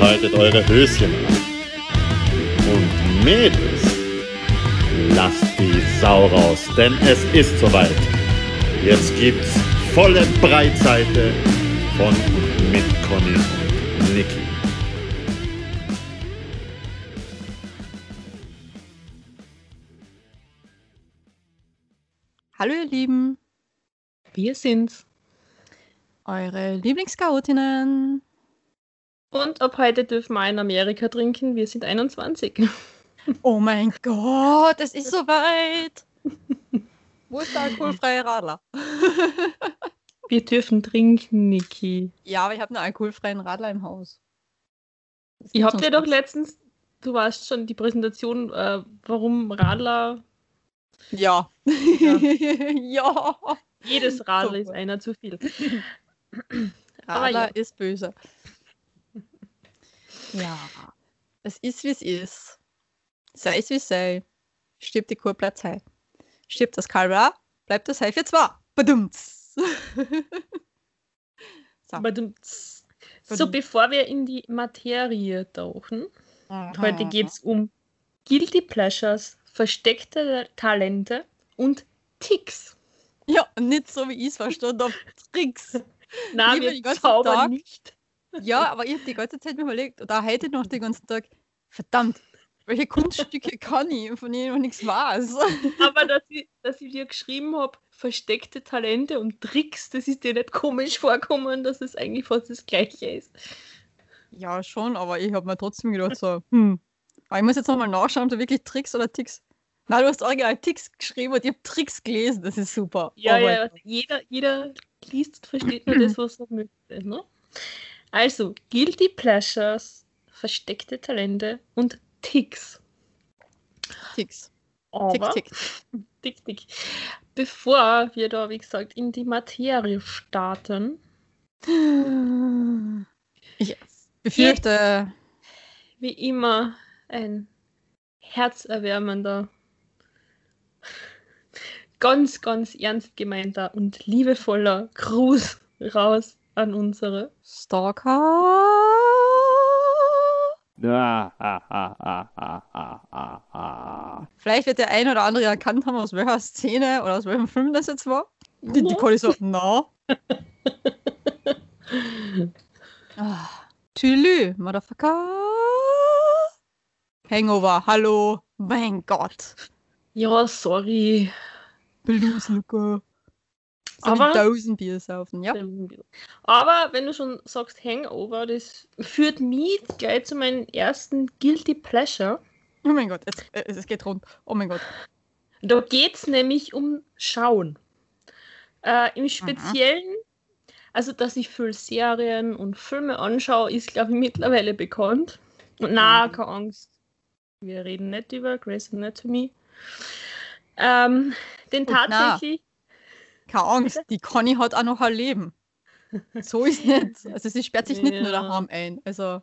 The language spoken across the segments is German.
Behaltet eure Höschen an. Und Mädels, lasst die Sau raus, denn es ist soweit. Jetzt gibt's volle Breitseite von und mit Conny und Niki. Hallo ihr Lieben, Wir sind's. eure Lieblingschaotinnen. Und ab heute dürfen wir in Amerika trinken. Wir sind 21. Oh mein Gott, es ist soweit. Wo ist der alkoholfreie Radler? Wir dürfen trinken, Niki. ja, aber ich habe einen alkoholfreien Radler im Haus. Das Ich gibt's hab sonst dir doch letztens, du warst schon die Präsentation, äh, warum Radler, Ja. Ja. ja. jedes Radler ist Super. einer zu viel. Radler ja. ist böse. Ja. Es ist, wie es ist. Sei es, wie es sei. Stirbt die Kurplatzei. Stirbt das Kalber, bleibt das Hai für zwei. Badumts. so. Du, so, bevor wir in die Materie tauchen, heute Mhm. geht es um Guilty Pleasures, versteckte Talente und Ticks. Ja, nicht so wie ich es verstanden habe. Tricks. Lieber wir zaubern Tag. nicht. Ja, aber ich habe die ganze Zeit mir überlegt, oder heute noch den ganzen Tag, verdammt, welche Kunststücke kann ich, von denen ich noch nichts weiß. Aber dass ich, dass ich dir geschrieben habe, versteckte Talente und Tricks, das ist dir nicht komisch vorkommen, dass es eigentlich fast das Gleiche ist. Ja, schon, aber ich habe mir trotzdem gedacht, so, hm, aber ich muss jetzt nochmal nachschauen, ob da wirklich Tricks oder Ticks. Nein, du hast original Ticks geschrieben und ich habe Tricks gelesen, das ist super. Ja, Oh ja, jeder, jeder liest und versteht nur das, was er möchte. Ne? Also, Guilty Pleasures, versteckte Talente und Ticks. Ticks. Aber, Tick, tick. Tick, tick. Bevor wir da, wie gesagt, in die Materie starten, Ich befürchte, wie immer ein herzerwärmender, ganz, ganz ernst gemeinter und liebevoller Gruß raus an unsere. Stalker. Vielleicht wird der ein oder andere erkannt haben, aus welcher Szene oder aus welchem Film das jetzt war. Die, die Conny so, na. ah, Tülü, Motherfucker. Hangover, hallo. Mein Gott. Ja, sorry. Blues, Luca. Aber- wie tausend Bier saufen, ja. Aber wenn du schon sagst Hangover, das führt mich gleich zu meinem ersten Guilty Pleasure. Oh mein Gott, jetzt, äh, es geht rund. Oh mein Gott. Da geht es nämlich um Schauen. Äh, Im Speziellen, also dass ich viel Serien und Filme anschaue, ist, glaube ich, mittlerweile bekannt. Und na, Mhm. keine Angst. Wir reden nicht über Grey's Anatomy. Ähm, denn Und na. Keine Angst, die Conny hat auch noch ein Leben. So ist nicht. Also sie sperrt sich nicht nur Ja. daheim ein. Also,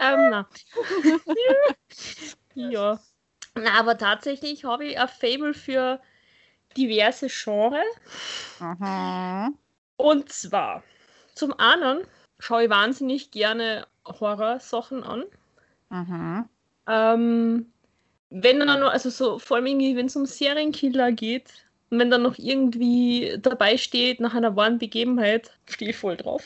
ähm, na. ja. Na, aber tatsächlich habe ich ein Fable für diverse Genres. aha. Und zwar, zum einen schaue ich wahnsinnig gerne Horrorsachen an. Aha. Ähm, wenn dann noch, also so, vor allem irgendwie, wenn es um Serienkiller geht, und wenn dann noch irgendwie dabei steht, nach einer wahren Begebenheit, stehe ich voll drauf.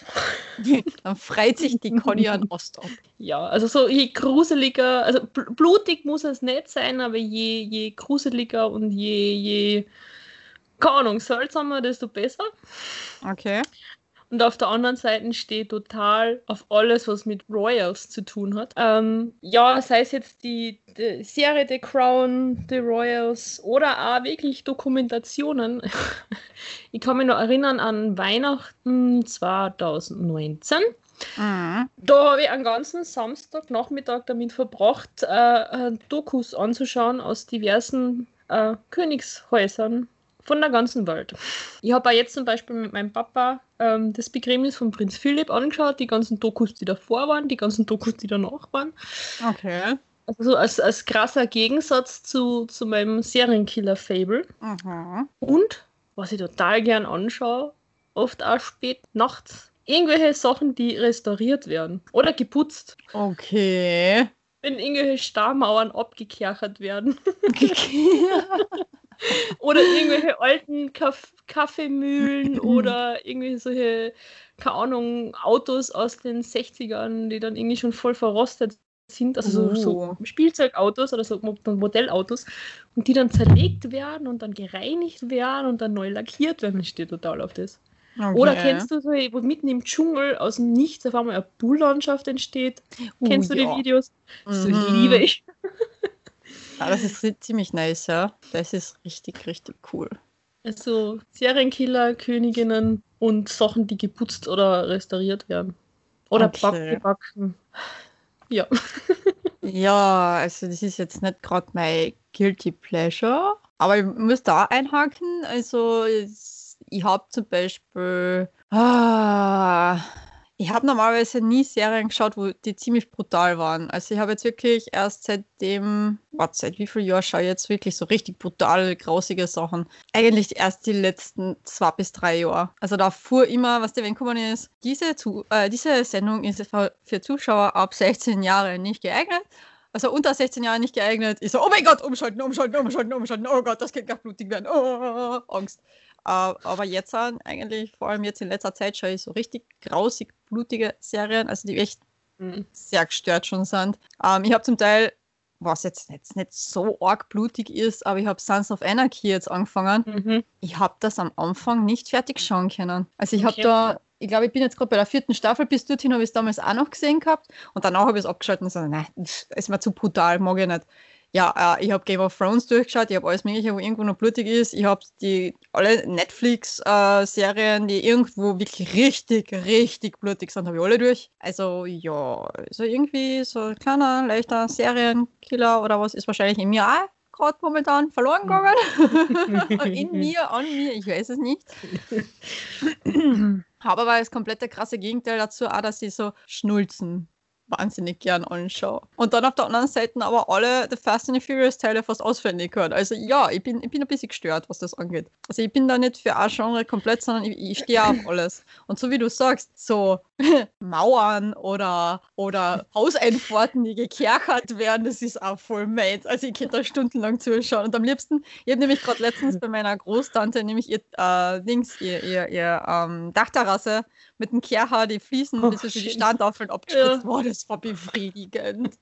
Dann freit sich die Conny an Ost ab. Ja, also so je gruseliger, also bl- blutig muss es nicht sein, aber je, je gruseliger und je, je, keine Ahnung, seltsamer, desto besser. Okay. Und auf der anderen Seite steht total auf alles, was mit Royals zu tun hat. Ähm, ja, sei es jetzt die, die Serie The Crown, The Royals oder auch wirklich Dokumentationen. ich kann mich noch erinnern an Weihnachten 2019. Mhm. Da habe ich einen ganzen Samstagnachmittag damit verbracht, äh, Dokus anzuschauen aus diversen äh, Königshäusern von der ganzen Welt. Ich habe auch jetzt zum Beispiel mit meinem Papa ähm, das Begräbnis von Prinz Philipp angeschaut, die ganzen Dokus, die davor waren, die ganzen Dokus, die danach waren. Okay. Also so als, als krasser Gegensatz zu, zu meinem Serienkiller-Fable. Mhm. Und, was ich total gern anschaue, oft auch spät nachts, irgendwelche Sachen, die restauriert werden oder geputzt. Okay. Wenn irgendwelche Stammauern abgekerchert werden. oder irgendwelche alten Kaff Kaffeemühlen oder irgendwelche solche, keine Ahnung, Autos aus den 60ern, die dann irgendwie schon voll verrostet sind, also so, so Oh. Spielzeugautos oder so Mo- Modellautos und die dann zerlegt werden und dann gereinigt werden und dann neu lackiert werden. Ich stehe total auf das. Oder Okay. kennst du so, wo mitten im Dschungel aus dem Nichts auf einmal eine Bulllandschaft entsteht? Uh, Kennst du ja. die Videos? Mhm. liebe ich. Ja, das ist ri- ziemlich nice, ja. Das ist richtig, richtig cool. Also Serienkiller, Königinnen und Sachen, die geputzt oder restauriert werden. Oder Okay. back- gebacken. Ja. Ja, also das ist jetzt nicht gerade mein Guilty Pleasure, aber ich muss da einhaken. Also es- ich habe zum Beispiel, ah, ich habe normalerweise nie Serien geschaut, wo die ziemlich brutal waren. Also ich habe jetzt wirklich erst seitdem, seit wie vielen Jahren schaue ich jetzt wirklich so richtig brutale, grausige Sachen. Eigentlich erst die letzten zwei bis drei Jahre. Also da fuhr immer, was der gekommen ist, diese, zu, äh, diese Sendung ist für Zuschauer ab 16 Jahre nicht geeignet. Also unter 16 Jahren nicht geeignet. Ich so, oh mein Gott, umschalten, umschalten, umschalten, umschalten. Oh Gott, das kann gar blutig werden. Oh, Angst. Äh, aber jetzt an, eigentlich, vor allem jetzt in letzter Zeit, schaue ich so richtig grausig blutige Serien, also die echt Mhm. sehr gestört schon sind. Ähm, ich habe zum Teil, was jetzt, jetzt nicht so arg blutig ist, aber ich habe Sons of Anarchy jetzt angefangen. Mhm. Ich habe das am Anfang nicht fertig schauen können. Also ich Okay. habe da, ich glaube, ich bin jetzt gerade bei der vierten Staffel, bis dorthin habe ich es damals auch noch gesehen gehabt und danach habe ich es abgeschaltet und gesagt, nein, das ist mir zu brutal, mag ich nicht. Ja, äh, ich habe Game of Thrones durchgeschaut, ich habe alles mögliche, wo irgendwo noch blutig ist. Ich habe die alle Netflix-Serien, die irgendwo wirklich richtig, richtig blutig sind, habe ich alle durch. Also ja, so irgendwie so ein kleiner, leichter Serienkiller oder was ist wahrscheinlich in mir auch gerade momentan verloren gegangen. in mir, an mir, ich weiß es nicht. Habe aber das komplette krasse Gegenteil dazu auch, dass ich so Schnulzen wahnsinnig gern anschaue. Und dann auf der anderen Seite aber alle The Fast and the Furious Teile fast auswendig gehört. Also ja, ich bin, ich bin ein bisschen gestört, was das angeht. Also ich bin da nicht für ein Genre komplett, sondern ich, ich stehe auf alles. Und so wie du sagst, so Mauern oder, oder Hauseinfahrten, die gekerchert werden, das ist auch voll meins. Also ich könnte da stundenlang zuschauen. Und am liebsten, ich habe nämlich gerade letztens bei meiner Großtante nämlich ihr äh, Dings, ihr, ihr, ihr ähm, Dachterrasse mit dem Kercher die Fliesen, Oh, bis die. Standtafeln abgespritzt. Ja. Boah, das war befriedigend.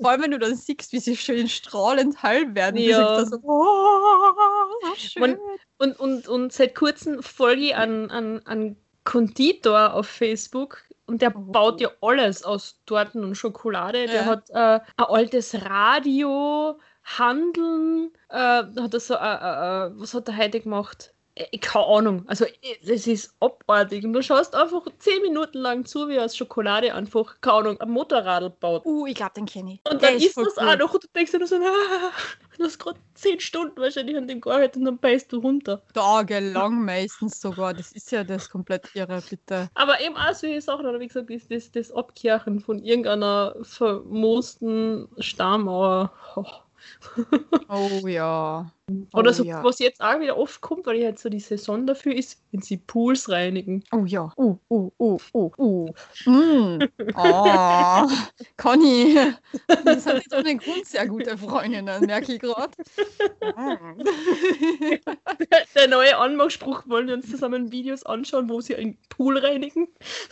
Vor allem, wenn du dann siehst, wie sie schön strahlend hell werden. Ja. So, oh, schön. Man- Und, und, und seit kurzem folge ich an, an, an Konditor auf Facebook und der Oh. baut ja alles aus Torten und Schokolade. Der Ja. hat äh, ein altes Radio, Handeln, äh, hat er so, äh, äh, äh, was hat er heute gemacht? Keine Ahnung. Also, es ist abartig. Und du schaust einfach zehn Minuten lang zu, wie er aus Schokolade einfach, keine Ahnung, ein Motorradl baut. Uh, ich glaube, den kenne ich. Und Der dann ist das cool. auch noch und du denkst dir nur so, ah, du hast gerade zehn Stunden wahrscheinlich an dem gearbeitet und dann beißt du runter. Tagelang meistens sogar. Das ist ja das komplett irre, bitte. Aber eben auch solche Sachen, oder wie gesagt, ist das, das Abkehren von irgendeiner vermoosten Stammauer. Oh. Oh ja. Oder oh, so, ja. was jetzt auch wieder oft kommt, weil ich halt so die Saison dafür ist, wenn sie Pools reinigen. Oh ja. Uh, uh, uh, uh, uh. Mm. Oh. Conny. Wir sind jetzt ohne Grund sehr gute Freundinnen, merke ich gerade. Der neue Anmachspruch, wollen wir uns zusammen Videos anschauen, wo sie einen Pool reinigen.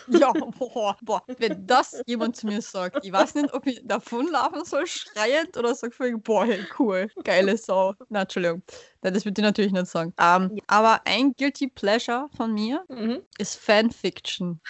Ja, boah, boah, wenn das jemand zu mir sagt, ich weiß nicht, ob ich davonlaufen soll, schreiend oder sag boah, hey, cool, geile Sau. Na, Entschuldigung. Das würde ich natürlich nicht sagen. Ähm, aber ein Guilty Pleasure von mir Mhm. ist Fanfiction.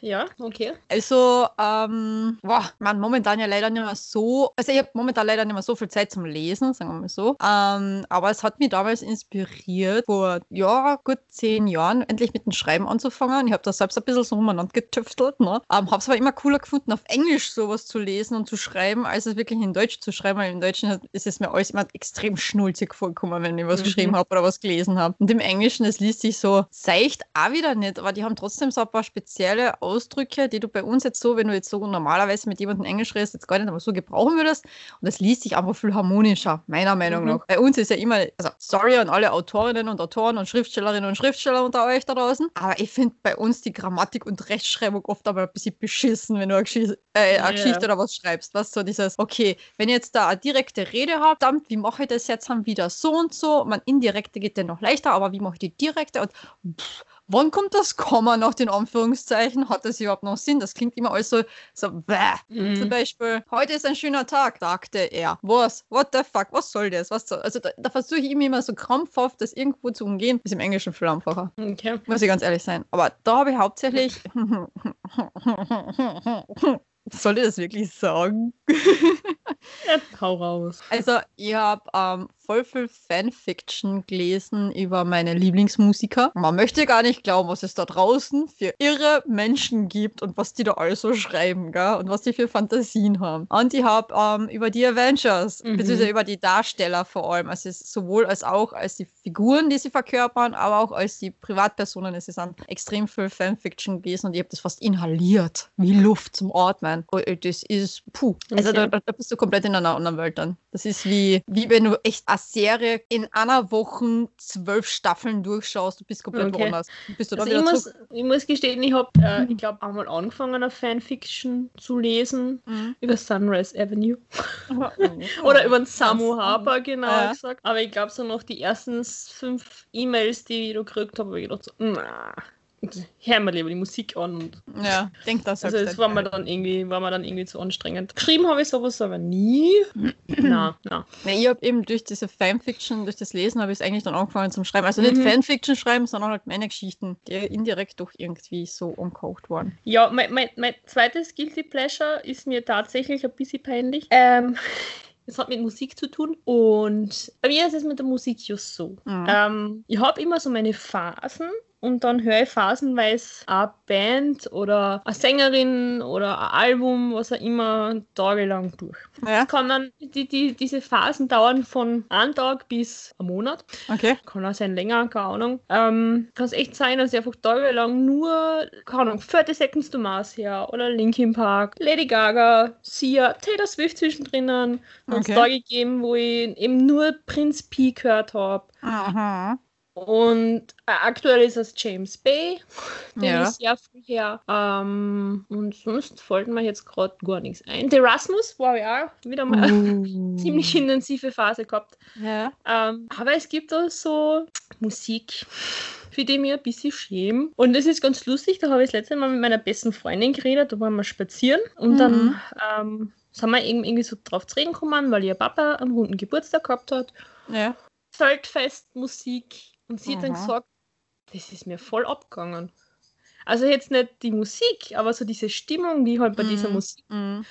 Ja, okay. Also, ähm, boah, man, momentan ja leider nicht mehr so, also ich habe momentan leider nicht mehr so viel Zeit zum Lesen, sagen wir mal so. Ähm, aber es hat mich damals inspiriert, vor, ja, gut zehn Jahren endlich mit dem Schreiben anzufangen. Ich habe da selbst ein bisschen so umeinander getüftelt, ne? Ähm, habe es aber immer cooler gefunden, auf Englisch sowas zu lesen und zu schreiben, als es wirklich in Deutsch zu schreiben, weil im Deutschen ist es mir alles immer extrem schnulzig vorgekommen, wenn ich was geschrieben habe oder was gelesen habe. Und im Englischen, es liest sich so seicht auch wieder nicht, aber die haben trotzdem so ein paar spezielle Ausdrücke, die du bei uns jetzt so, wenn du jetzt so normalerweise mit jemandem Englisch redest, jetzt gar nicht aber so gebrauchen würdest. Und es liest sich einfach viel harmonischer, meiner Meinung nach. Bei uns ist ja immer, also sorry an alle Autorinnen und Autoren und Schriftstellerinnen und Schriftsteller unter euch da draußen, aber ich finde bei uns die Grammatik und Rechtschreibung oft aber ein bisschen beschissen, wenn du eine, Geschichte, äh, eine Geschichte oder was schreibst. Was so dieses, okay, wenn ich jetzt da eine direkte Rede habe, dann wie mache ich das jetzt dann wieder so und so? Man indirekte geht dann noch leichter, aber wie mache ich die direkte? Und pff, wann kommt das Komma nach den Anführungszeichen? Hat das überhaupt noch Sinn? Das klingt immer alles so, so bäh. Mhm. Zum Beispiel, heute ist ein schöner Tag, sagte er. Was? What the fuck? Was soll das? Was soll? Also da, da versuche ich immer so krampfhaft, das irgendwo zu umgehen. Ist im Englischen viel einfacher. Okay. Muss ich ganz ehrlich sein. Aber da habe ich hauptsächlich. Soll ich das wirklich sagen? Ja, hau raus. Also, ich habe ähm, voll viel Fanfiction gelesen über meine Lieblingsmusiker. Man möchte gar nicht glauben, was es da draußen für irre Menschen gibt und was die da alles so schreiben, gell? Und was die für Fantasien haben. Und ich habe ähm, über die Avengers, Mhm. beziehungsweise über die Darsteller vor allem, also sowohl als auch als die Figuren, die sie verkörpern, aber auch als die Privatpersonen. Es ist an extrem viel Fanfiction gelesen und ich habe das fast inhaliert, wie Luft zum Atmen. Oh, Das ist, puh, also Okay. da, da bist du komplett in einer anderen Welt dann. Das ist wie, wie wenn du echt eine Serie in einer Woche zwölf Staffeln durchschaust, du bist komplett Okay. woanders. Bist du Also ich, muss, ich muss gestehen, ich habe, äh, ich glaube, einmal angefangen, eine Fanfiction zu lesen Mhm. über Sunrise Avenue. Oh. Oder über den Samu Samu. Harper, genau Ja. gesagt. Aber ich glaube, so noch die ersten fünf E-Mails, die ich da gekriegt habe, habe ich gedacht, so, na, hör mir lieber die Musik an. Und Ja, denk das also selbst es war mir dann irgendwie, war mir dann irgendwie zu anstrengend. Geschrieben habe ich sowas aber nie. na, na. Ja, ich habe eben durch diese Fanfiction, durch das Lesen, habe ich es eigentlich dann angefangen zum Schreiben. Also nicht Mhm. Fanfiction schreiben, sondern halt meine Geschichten, die indirekt doch irgendwie so umkocht waren. Ja, mein, mein, mein zweites Guilty Pleasure ist mir tatsächlich ein bisschen peinlich. Ähm, es hat mit Musik zu tun und bei mir ist es mit der Musik just so. Mhm. Ähm, ich habe immer so meine Phasen und dann höre ich phasenweise eine Band oder eine Sängerin oder ein Album, was auch immer, tagelang durch. Ja, Kann dann, die, die, diese Phasen dauern von einem Tag bis einem Monat. okay. Kann auch sein länger, keine Ahnung. Ähm, kann es echt sein, dass ich einfach tagelang nur, keine Ahnung, 30 Seconds to Mars her oder Linkin Park, Lady Gaga, Sia, Taylor Swift zwischendrin. Dann Okay. Tage gegeben, wo ich eben nur Prince P gehört habe. Aha. Und äh, aktuell ist es James Bay, den Ja. ich sehr viel her. Ähm, und sonst fällt mir jetzt gerade gar nichts ein. The Erasmus war ja auch wieder mal eine Uh. ziemlich intensive Phase gehabt. Ja. Ähm, aber es gibt auch so Musik, für die mich ein bisschen schäme. Und das ist ganz lustig, da habe ich das letzte Mal mit meiner besten Freundin geredet, da waren wir spazieren und Mhm. dann ähm, sind wir eben irgendwie so drauf zu reden gekommen, weil ihr Papa einen runden Geburtstag gehabt hat. Ja. Feldfestmusik und sie hat dann gesagt, das ist mir voll abgegangen. Also jetzt nicht die Musik, aber so diese Stimmung, die halt bei dieser Mhm. Musik. Mhm.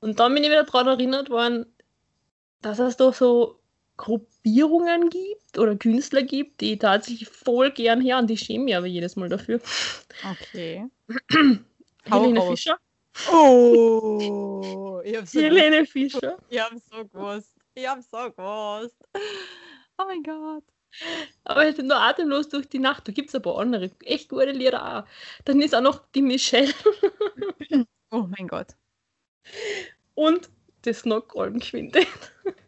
Und dann bin ich wieder daran erinnert worden, dass es da so Gruppierungen gibt oder Künstler gibt, die ich tatsächlich voll gern her und die schämen mich aber jedes Mal dafür. Okay. Hau Helene raus. Fischer. Oh, ich hab's so. Helene Fischer. Ich hab's so gewusst. Ich hab's so gewusst. Oh mein Gott. Aber jetzt nur atemlos durch die Nacht. Da gibt es paar andere echt gute Lieder auch. Dann ist auch noch die Michelle Oh mein Gott. und das Knockholm Quintett.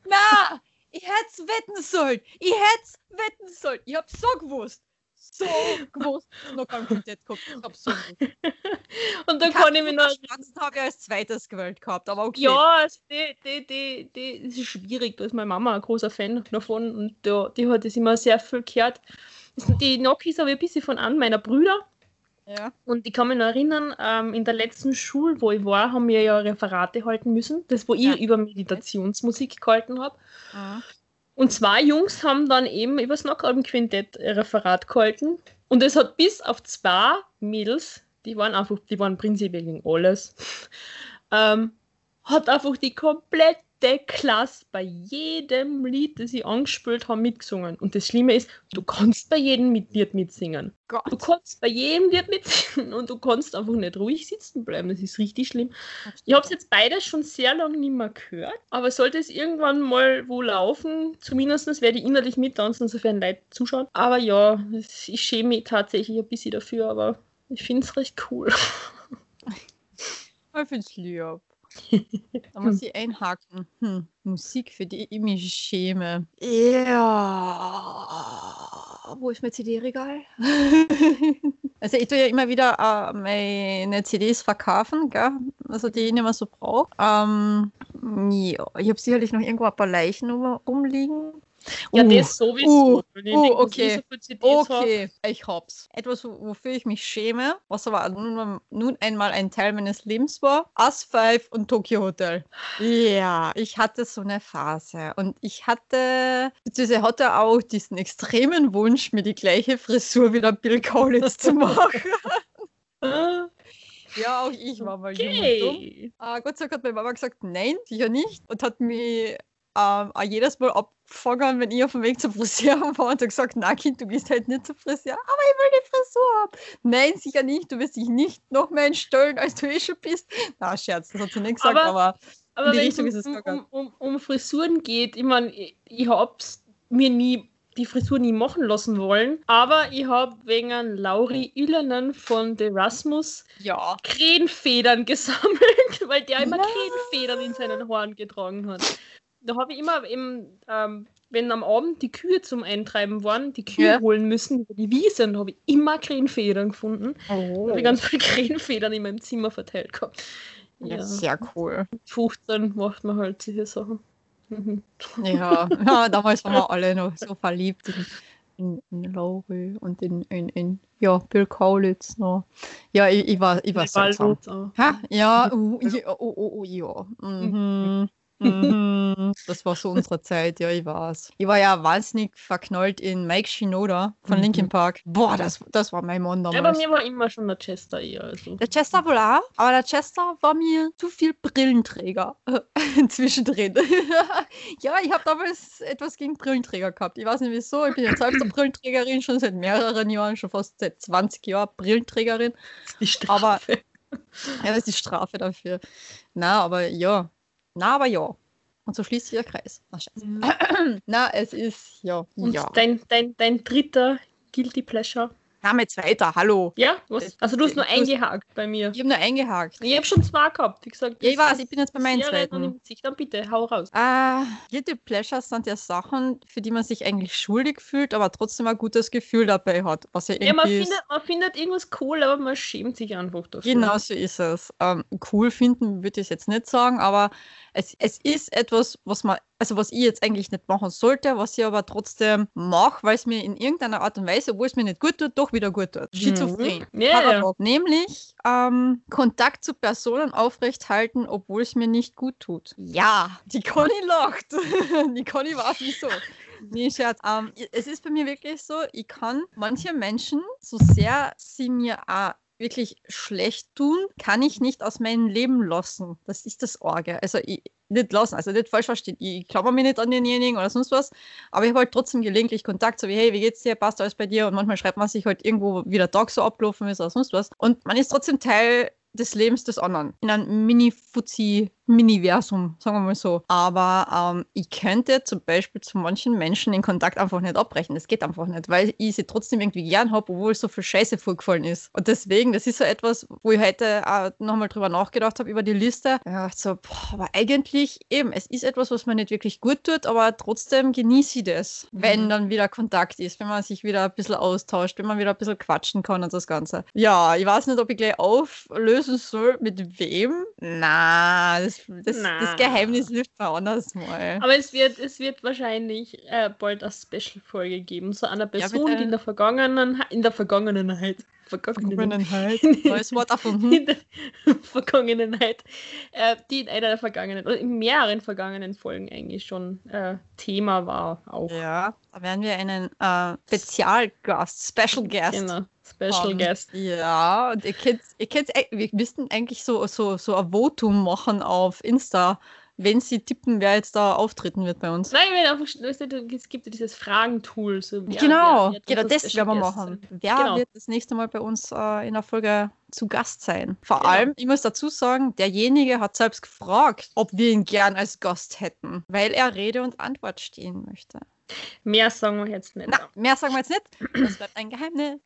Na, ich hätt's wetten sollen. Ich hätt's wetten sollen. Ich hab's so gewusst. So gewusst. Noch kein Quintett gehabt. Ich hab's so gewusst. Und da kann ich mich noch. Ich als zweites gewählt gehabt, aber okay. Ja, also die, die, die, die, das ist schwierig. Da ist meine Mama ein großer Fan davon und da, die hat das immer sehr viel gehört. Die Nokis habe ich ein bisschen von an meiner Brüder. Ja. Und ich kann mich noch erinnern, ähm, in der letzten Schule, wo ich war, haben wir ja Referate halten müssen. Das, wo Ja. ich über Meditationsmusik gehalten habe. Mhm. Und zwei Jungs haben dann eben über das Knockalben-Quintett ein Referat gehalten. Und es hat bis auf zwei Mädels, die waren einfach, die waren prinzipiell gegen alles, ähm, hat einfach die komplette Klasse bei jedem Lied, das ich angespielt habe, mitgesungen. Und das Schlimme ist, du kannst bei jedem Lied mitsingen. Gott. Du kannst bei jedem Lied mitsingen und du kannst einfach nicht ruhig sitzen bleiben. Das ist richtig schlimm. Ich habe es jetzt beides schon sehr lange nicht mehr gehört, aber sollte es irgendwann mal wo laufen, zumindest werde ich innerlich mittanzen, sofern Leute zuschauen. Aber ja, es- ich schäme mich tatsächlich ein bisschen dafür, aber ich finde es recht cool. Ich find's lieb. Da muss ich einhaken. Hm, Musik, für die ich mich schäme. Ja. Wo ist mein CD-Regal? also ich tue ja immer wieder äh, meine CDs verkaufen, gell? Also die ich nicht mehr so brauche. Ähm, ja, ich habe sicherlich noch irgendwo ein paar Leichen rum- rumliegen. Ja, Uh, das sowieso. uh, ich uh, okay. ich so CDs hab. Okay, ich hab's. Etwas, wo- wofür ich mich schäme, was aber nun, nun einmal ein Teil meines Lebens war. Us 5 und Tokyo Hotel. Ja, ich hatte so eine Phase und ich hatte, beziehungsweise hatte auch diesen extremen Wunsch, mir die gleiche Frisur wie der Bill Kaulitz zu machen. Ja, auch ich war mal jung und dumm. Okay. Äh, Gott sei Dank hat meine Mama gesagt, nein, sicher nicht. Und hat mich ähm, auch jedes Mal abgefangen, wenn ich auf dem Weg zur Friseur war und gesagt, na Kind, du gehst halt nicht zur Friseur, aber ich will die Frisur haben. Nein, sicher nicht, du wirst dich nicht noch mehr entstellen, als du eh schon bist. Na, Scherz, das hat sie nicht gesagt, Aber- aber, Aber die wenn Richtung es ist es um, gegangen. um, um, um Frisuren geht, ich meine, ich, ich hab's mir nie die Frisur nie machen lassen wollen, aber ich habe wegen Lauri Ülernen von The Rasmus ja. Krähenfedern gesammelt, weil der immer. Krähenfedern in seinen Haaren getragen hat. Da habe ich immer im, ähm, wenn am Abend die Kühe zum Eintreiben waren, die Kühe Ja. holen müssen über die Wiese, und da habe ich immer Krähenfedern gefunden. Da Oh. habe ich ganz viele Krähenfedern in meinem Zimmer verteilt gehabt. ja, sehr cool. Mit 15 macht man halt solche Sachen. Mhm. Ja, ja damals waren wir alle noch so verliebt in, in, in Laurie und in, in, in ja, Bill Kaulitz noch. Ja, ich, ich war, ich war seltsam. Ha? Ja, uh, ja, oh, oh, oh, ja. Mhm. Mhm. Das war so unsere Zeit, ja, ich war's. Ich war ja wahnsinnig verknallt in Mike Shinoda von Mhm. Linkin Park. Boah, das, das war mein Mann Ja, bei damals. mir war immer schon der Chester eher. Also. Der Chester wohl auch, aber der Chester war mir zu viel Brillenträger zwischendrin. ja, ich habe damals etwas gegen Brillenträger gehabt. Ich weiß nicht wieso. Ich bin jetzt selbst eine Brillenträgerin, schon seit mehreren Jahren, schon fast seit 20 Jahren Brillenträgerin. Die Aber- Strafe. Ja, das ist die Strafe dafür. Na, aber ja. Na, aber ja. Und so schließt sich der Kreis. Na, scheiße. Na, es ist, ja. Und ja. dein, dein, dein dritter Guilty Pleasure. Name zweiter, hallo. Ja, was? Also du hast nur eingehakt bei mir. Ich habe nur eingehakt. Ich habe schon zwei gehabt. Wie gesagt, Ja, ich weiß, ich bin jetzt bei meinen zweiten. Gesicht. Dann bitte, hau raus. Äh, Guilty Pleasures sind ja Sachen, für die man sich eigentlich schuldig fühlt, aber trotzdem ein gutes Gefühl dabei hat. Was ja Ja, man irgendwie findet, man findet irgendwas cool, aber man schämt sich einfach dafür. Genau so ist es. Ähm, cool finden würde ich es jetzt nicht sagen, aber es, es ist etwas, was man, also was ich jetzt eigentlich nicht machen sollte, was ich aber trotzdem mache, weil es mir in irgendeiner Art und Weise, obwohl es mir nicht gut tut, doch wieder gut tut. Schizophren. Mhm. Paradox. Nämlich ähm, Kontakt zu Personen aufrechthalten, obwohl es mir nicht gut tut. Ja, die Conny lacht. die Conny weiß wieso. Nee, Scherz. Ähm, es ist bei mir wirklich so, ich kann manche Menschen, so sehr sie mir auch wirklich schlecht tun, kann ich nicht aus meinem Leben lassen. Das ist das Orge. Also ich, nicht lassen, also nicht falsch verstehen. Ich klammer mich nicht an denjenigen oder sonst was, aber ich habe halt trotzdem gelegentlich Kontakt, so wie, hey, wie geht's dir, passt alles bei dir? Und manchmal schreibt man sich halt irgendwo, wie der Tag so abgelaufen ist oder sonst was. Und man ist trotzdem Teil des Lebens des anderen. In einem Mini-Fuzzi-Miniversum, sagen wir mal so. Aber ähm, ich könnte zum Beispiel zu manchen Menschen den Kontakt einfach nicht abbrechen. Das geht einfach nicht, weil ich sie trotzdem irgendwie gern habe, obwohl so viel Scheiße vorgefallen ist. Und deswegen, das ist so etwas, wo ich heute auch nochmal drüber nachgedacht habe, über die Liste. Ja, so, boah, aber eigentlich eben, es ist etwas, was mir nicht wirklich gut tut, aber trotzdem genieße ich das, wenn Mhm. dann wieder Kontakt ist, wenn man sich wieder ein bisschen austauscht, wenn man wieder ein bisschen quatschen kann und das Ganze. Ja, ich weiß nicht, ob ich gleich auflösen soll, mit wem. Na, das, das, das Geheimnis lüftet man anders mal. Aber es wird, es wird wahrscheinlich äh, bald eine Special-Folge geben, zu einer Person, bitte. die in der Vergangenen, in der Vergangenheit, Vergangenheit, Vergangenheit. Neues Wort erfunden. in der Vergangenheit, äh, die in einer der vergangenen, oder in mehreren vergangenen Folgen eigentlich schon äh, Thema war auch. Ja, da werden wir einen äh, Spezialgast, Special Guest. Genau, Special haben. Guest. Ja, und ihr könnt, ihr könnt, wir müssten eigentlich so, so, so ein Votum machen auf Insta, wenn sie tippen, wer jetzt da auftreten wird bei uns. Nein, wenn einfach, es gibt ja dieses Fragentool. So, wer- genau, wer- genau, das werden wir machen. Wer Genau. wird das nächste Mal bei uns äh, in der Folge zu Gast sein? Vor Genau. allem, ich muss dazu sagen, derjenige hat selbst gefragt, ob wir ihn gern als Gast hätten, weil er Rede und Antwort stehen möchte. Mehr sagen wir jetzt nicht. Na, mehr sagen wir jetzt nicht. Das bleibt ein Geheimnis.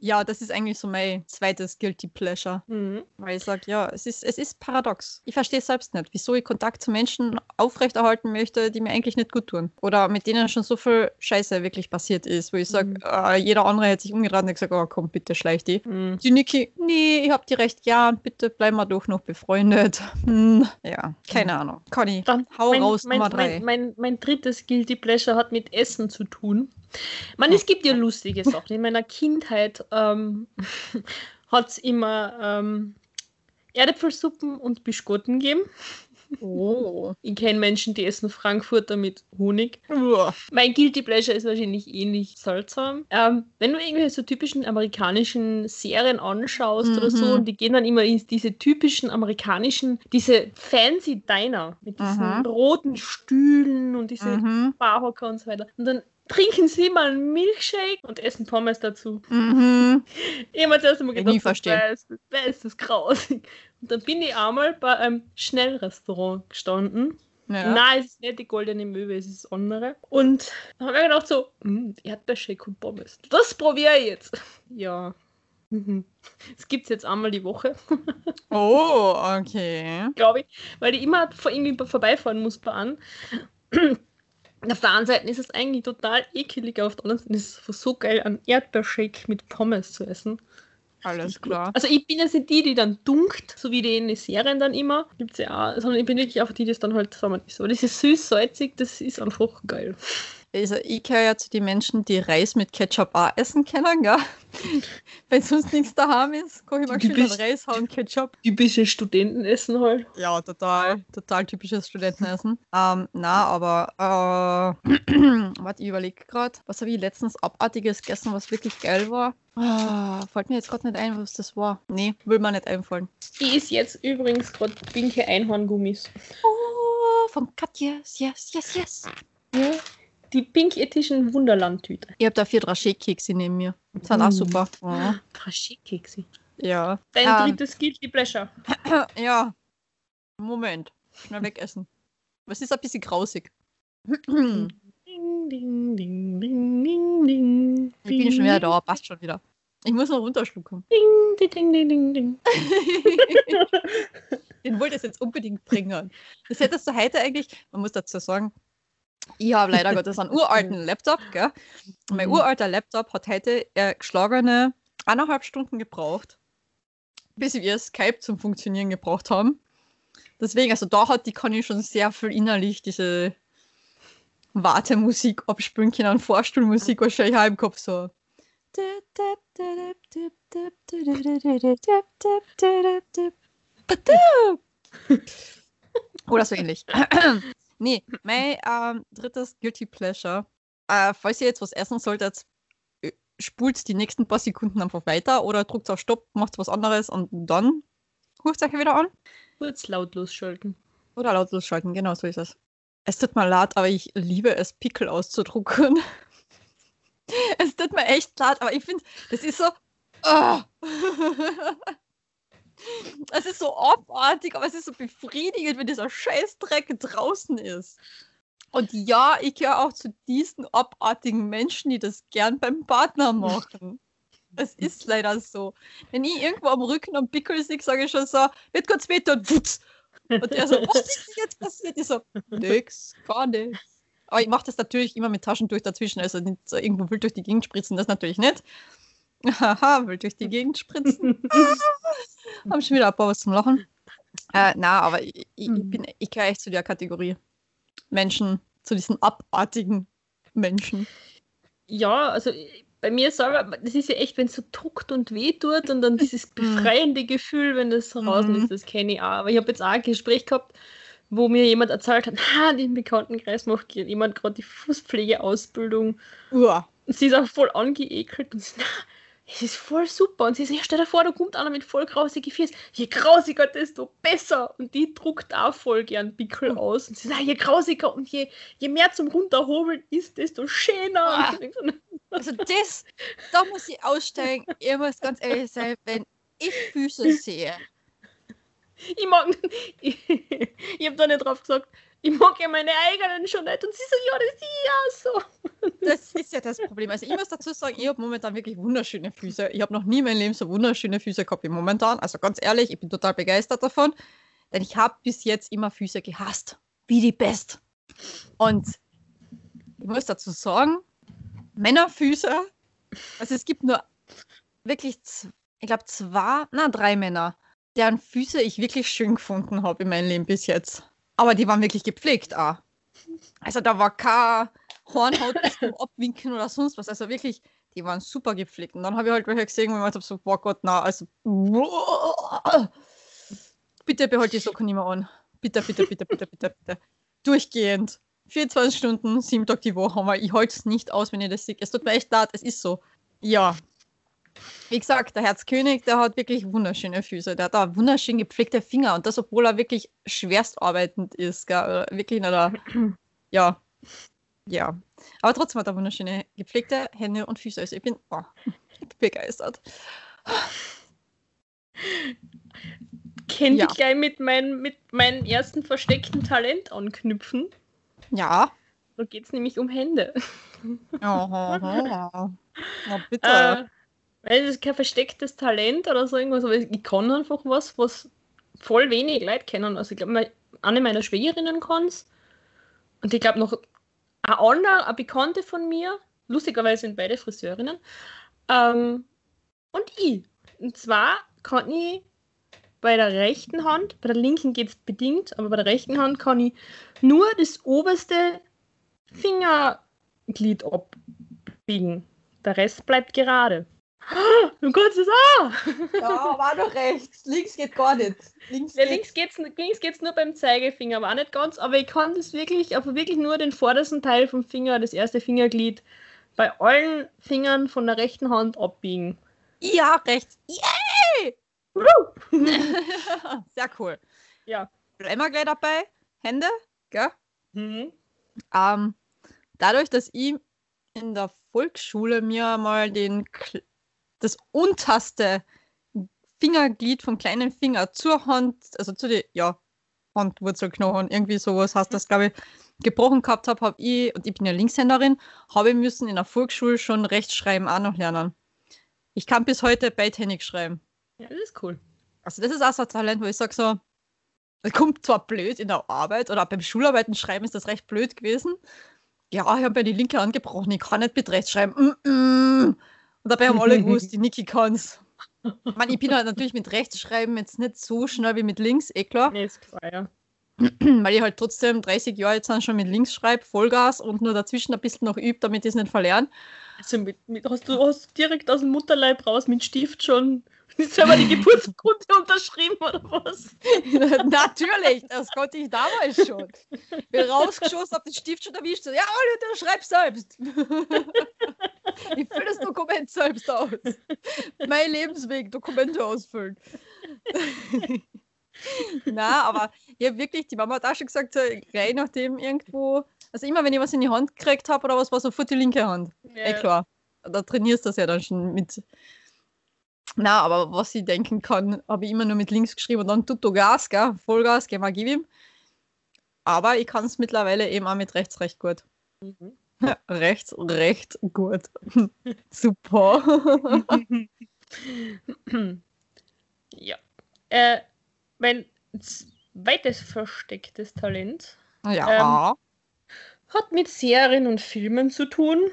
ja, das ist eigentlich so mein zweites Guilty Pleasure. Mhm. Weil ich sage, ja, es ist, es ist paradox. Ich verstehe selbst nicht, wieso ich Kontakt zu Menschen aufrechterhalten möchte, die mir eigentlich nicht gut tun. Oder mit denen schon so viel Scheiße wirklich passiert ist, wo ich sage, Mhm. äh, jeder andere hätte sich umgedreht und gesagt, oh komm, bitte schleich die. Mhm. Die Niki, nee, ich hab die recht gern, bitte bleiben wir doch noch befreundet. Hm, ja, keine Ahnung. Conny, Dann hau mein, raus, mein, Nummer drei. mein, mein, mein drittes Guilty Pleasure hat mit Essen zu tun. Man, es gibt ja lustige Sachen. In meiner Kindheit ähm, hat es immer ähm, Erdäpfelsuppen und Biskotten gegeben. Oh. Ich kenne Menschen, die essen Frankfurter mit Honig. Uah. Mein Guilty Pleasure ist wahrscheinlich ähnlich seltsam. Ähm, wenn du irgendwelche so typischen amerikanischen Serien anschaust oder so, Mhm. und die gehen dann immer in diese typischen amerikanischen, diese fancy Diner mit diesen Mhm. roten Stühlen und diese Mhm. Barhocker und so weiter. Und dann trinken sie mal einen Milkshake und essen Pommes dazu. Mhm. Ich habe mir zuerst einmal Ja, gedacht, nie so, verstehen. wer ist, das- wer ist das grausig? Und dann bin ich einmal bei einem Schnellrestaurant gestanden Ja. Nein, es ist nicht die goldene Möwe, es ist das andere. Und dann habe ich mir gedacht so, "Hm, Erdbeershake und Pommes. Das probiere ich jetzt. Ja. Mhm. Das gibt es jetzt einmal die Woche, Oh, okay. glaube ich. Weil ich immer vor irgendwie vorbeifahren muss bei an. Auf der einen Seite ist es eigentlich total ekelig, auf der anderen Seite ist es so geil, einen Erdbeershake mit Pommes zu essen. Alles klar. Also ich bin jetzt nicht die, die dann dunkt, so wie die in den Serien dann immer. Gibt's ja auch, sondern ich bin wirklich einfach die, die das dann halt zusammen ist. Aber dieses süß-salzig, das ist einfach geil. Also ich gehöre ja zu den Menschen, die Reis mit Ketchup auch essen können, gell? Wenn sonst nichts daheim ist, kann ich mal schön einen bist- Reis hauen, Ketchup. Typische Studentenessen halt. Ja, total. Total typisches Studentenessen. Ähm, na, aber äh, warte, ich überlege gerade, was habe ich letztens Abartiges gegessen, was wirklich geil war? Ah, fällt mir jetzt gerade nicht ein, was das war. Nee, will mir nicht einfallen. Ich ist jetzt übrigens gerade pinke Einhorngummis. Oh, vom Katjes, yes, yes, yes. Ja. Die Pink Edition Wunderland-Tüte. Ich habe da vier Drachet-Kekse neben mir. Das sind auch Mm. super. Ja. Dragé-Kekse. ja. Dein Ähm, drittes Guilty Pleasure. Ja. Moment. Schnell wegessen. Was ist ein bisschen grausig? ich Ding, ding, ding, ding, ding, ding. bin schon wieder da, passt schon wieder. Ich muss noch runterschlucken. Ding, ding, ding, ding, ding. Den wollte ich jetzt unbedingt bringen. Das hättest du heute eigentlich, man muss dazu sagen, ich habe leider Gottes einen uralten Laptop, gell? Und mein Mhm. uralter Laptop hat heute äh, geschlagene eineinhalb Stunden gebraucht, bis wir Skype zum Funktionieren gebraucht haben. Deswegen, also da hat die Conny schon sehr viel innerlich diese Wartemusik abspielen können und Vorstuhlmusik wahrscheinlich auch im Kopf so. Oder so ähnlich. nee, mein ähm, drittes Guilty Pleasure. Äh, falls ihr jetzt was essen solltet, äh, spult die nächsten paar Sekunden einfach weiter oder drückt auf Stopp, macht was anderes und dann ruft euch wieder an. Kurz lautlos schalten. Oder lautlos schalten, genau so ist es. Es tut mir leid, aber ich liebe es, Pickel auszudrucken. es tut mir echt leid, aber ich finde, das ist so. ah. es ist so abartig, aber es ist so befriedigend, wenn dieser Scheißdreck draußen ist. Und ja, ich gehöre auch zu diesen abartigen Menschen, die das gern beim Partner machen. Es ist leider so. Wenn ich irgendwo am Rücken am Pickel sehe, sage ich schon so, wird kurz weh und putz. Und der so, was ist denn jetzt passiert? Ich so, nix, gar nichts. Aber ich mache das natürlich immer mit Taschentuch dazwischen, also nicht so irgendwo wild durch die Gegend spritzen, das natürlich nicht. Haha, wild durch die Gegend spritzen. Haben schon wieder ein paar was zum Lachen. Äh, na, aber ich, ich, ich bin, ich gehöre echt zu der Kategorie Menschen, zu diesen abartigen Menschen. Ja, also bei mir selber, das ist ja echt, wenn es so druckt und weh tut und dann dieses befreiende Gefühl, wenn das draußen Mhm. ist, das kenne ich auch. Aber ich habe jetzt auch ein Gespräch gehabt, wo mir jemand erzählt hat, ha, im Bekanntenkreis macht jemand gerade die Fußpflegeausbildung. Uah. Sie ist auch voll angeekelt und sie, na, es ist voll super. Und sie sagt, ja, stell dir vor, da kommt einer mit voll grausigen Füßen. Je grausiger, desto besser. Und die druckt auch voll gern Pickel Hm. aus. Und sie sagt, je grausiger und je, je mehr zum Runterhobeln ist, desto schöner. So, Also das, da muss ich aussteigen. Ich muss ganz ehrlich sein, wenn ich Füße sehe. ich mag, ich, ich habe da nicht drauf gesagt, ich mag ja meine eigenen schon nicht. Und sie so, ja, das ist ja so. Das ist ja das Problem. Also ich muss dazu sagen, ich habe momentan wirklich wunderschöne Füße. Ich habe noch nie in meinem Leben so wunderschöne Füße gehabt wie momentan. Also ganz ehrlich, ich bin total begeistert davon. Denn ich habe bis jetzt immer Füße gehasst. Wie die Best. Und ich muss dazu sagen, Männerfüße, also es gibt nur wirklich, ich glaube, zwei, na drei Männer, deren Füße ich wirklich schön gefunden habe in meinem Leben bis jetzt. Aber die waren wirklich gepflegt auch. Also da war kein Hornhaut bis zum Abwinken oder sonst was. Also wirklich, die waren super gepflegt. Und dann habe ich halt welche gesehen und ich habe so, boah Gott, na, also bitte behalte die Socken nicht mehr an. Bitte, bitte, bitte, bitte, bitte, bitte. Durchgehend. 24 Stunden, sieben Tage die Woche, aber ich halte es nicht aus, wenn ich das sehe. Es tut mir echt leid, es ist so. Ja. Wie gesagt, der Herzkönig, der hat wirklich wunderschöne Füße. Der hat da wunderschön gepflegte Finger und das, obwohl er wirklich schwerst arbeitend ist. Gell? Oder Wirklich nicht der, ja. Ja. Aber trotzdem hat er wunderschöne gepflegte Hände und Füße. Also ich bin oh, begeistert. Könnte Ja. ich gleich mit, mein, mit meinem ersten versteckten Talent anknüpfen. Ja. Da geht es nämlich um Hände. Oh, Na bitte. Äh, weil das ist kein verstecktes Talent oder so irgendwas, aber ich kann einfach was, was voll wenig Leute kennen. Also ich glaube, eine meiner Schwägerinnen kann es. Und ich glaube noch eine andere, eine Bekannte von mir, lustigerweise sind beide Friseurinnen, ähm, und ich. Und zwar kann ich bei der rechten Hand, bei der linken geht es bedingt, aber bei der rechten Hand kann ich nur das oberste Fingerglied abbiegen. Der Rest bleibt gerade. Du kannst es auch! Ja, war doch rechts. Links geht gar nicht. Links, Ja, links geht es links geht's nur beim Zeigefinger, aber auch nicht ganz. Aber ich kann das wirklich, aber wirklich nur den vordersten Teil vom Finger, das erste Fingerglied, bei allen Fingern von der rechten Hand abbiegen. Ja, rechts. Yay! Sehr cool. Ja. Wir gleich dabei. Hände, gell? Mhm. Ähm, dadurch, dass ich in der Volksschule mir mal den, Kl- das unterste Fingerglied vom kleinen Finger zur Hand, also zu den, ja, Handwurzelknochen, irgendwie sowas heißt das, glaube ich, gebrochen gehabt habe, habe ich, und ich bin ja Linkshänderin, habe ich müssen in der Volksschule schon Rechtschreiben auch noch lernen. Ich kann bis heute beidhändig schreiben. Ja, das ist cool. Also das ist auch so ein Talent, wo ich sage so, das kommt zwar blöd in der Arbeit oder beim Schularbeiten schreiben ist das recht blöd gewesen. Ja, ich habe mir die linke Hand gebrochen, ich kann nicht mit rechts schreiben. Mm -mm. Und dabei haben alle gewusst, die Niki kann's. Ich meine, ich bin halt natürlich mit rechts schreiben jetzt nicht so schnell wie mit links, eh klar. Nee, ist klar, ja. Weil ich halt trotzdem 30 Jahre jetzt schon mit links schreibe, Vollgas und nur dazwischen ein bisschen noch übe, damit ich es nicht verlernen. Also mit, mit, hast, du, hast direkt aus dem Mutterleib raus mit Stift schon selber die Geburtsurkunde unterschrieben oder was? Natürlich, das konnte ich damals schon. Bin rausgeschossen, hab den Stift schon erwischt. So, ja, Leute, schreib selbst. ich fülle das Dokument selbst aus. Mein Lebensweg, Dokumente ausfüllen. Na, aber ich habe wirklich, die Mama hat auch schon gesagt, so, gleich nachdem irgendwo, also immer wenn ich was in die Hand gekriegt habe oder was, war sofort die linke Hand. Eh klar. Da trainierst du das ja dann schon mit. Na, aber was ich denken kann, habe ich immer nur mit links geschrieben und dann tutto Gas, gell? Vollgas, geh mal, gib ihm. Aber ich kann es mittlerweile eben auch mit rechts recht gut. Mhm. rechts recht gut. Super. ja. Äh, mein zweites verstecktes Talent ja. hat mit Serien und Filmen zu tun.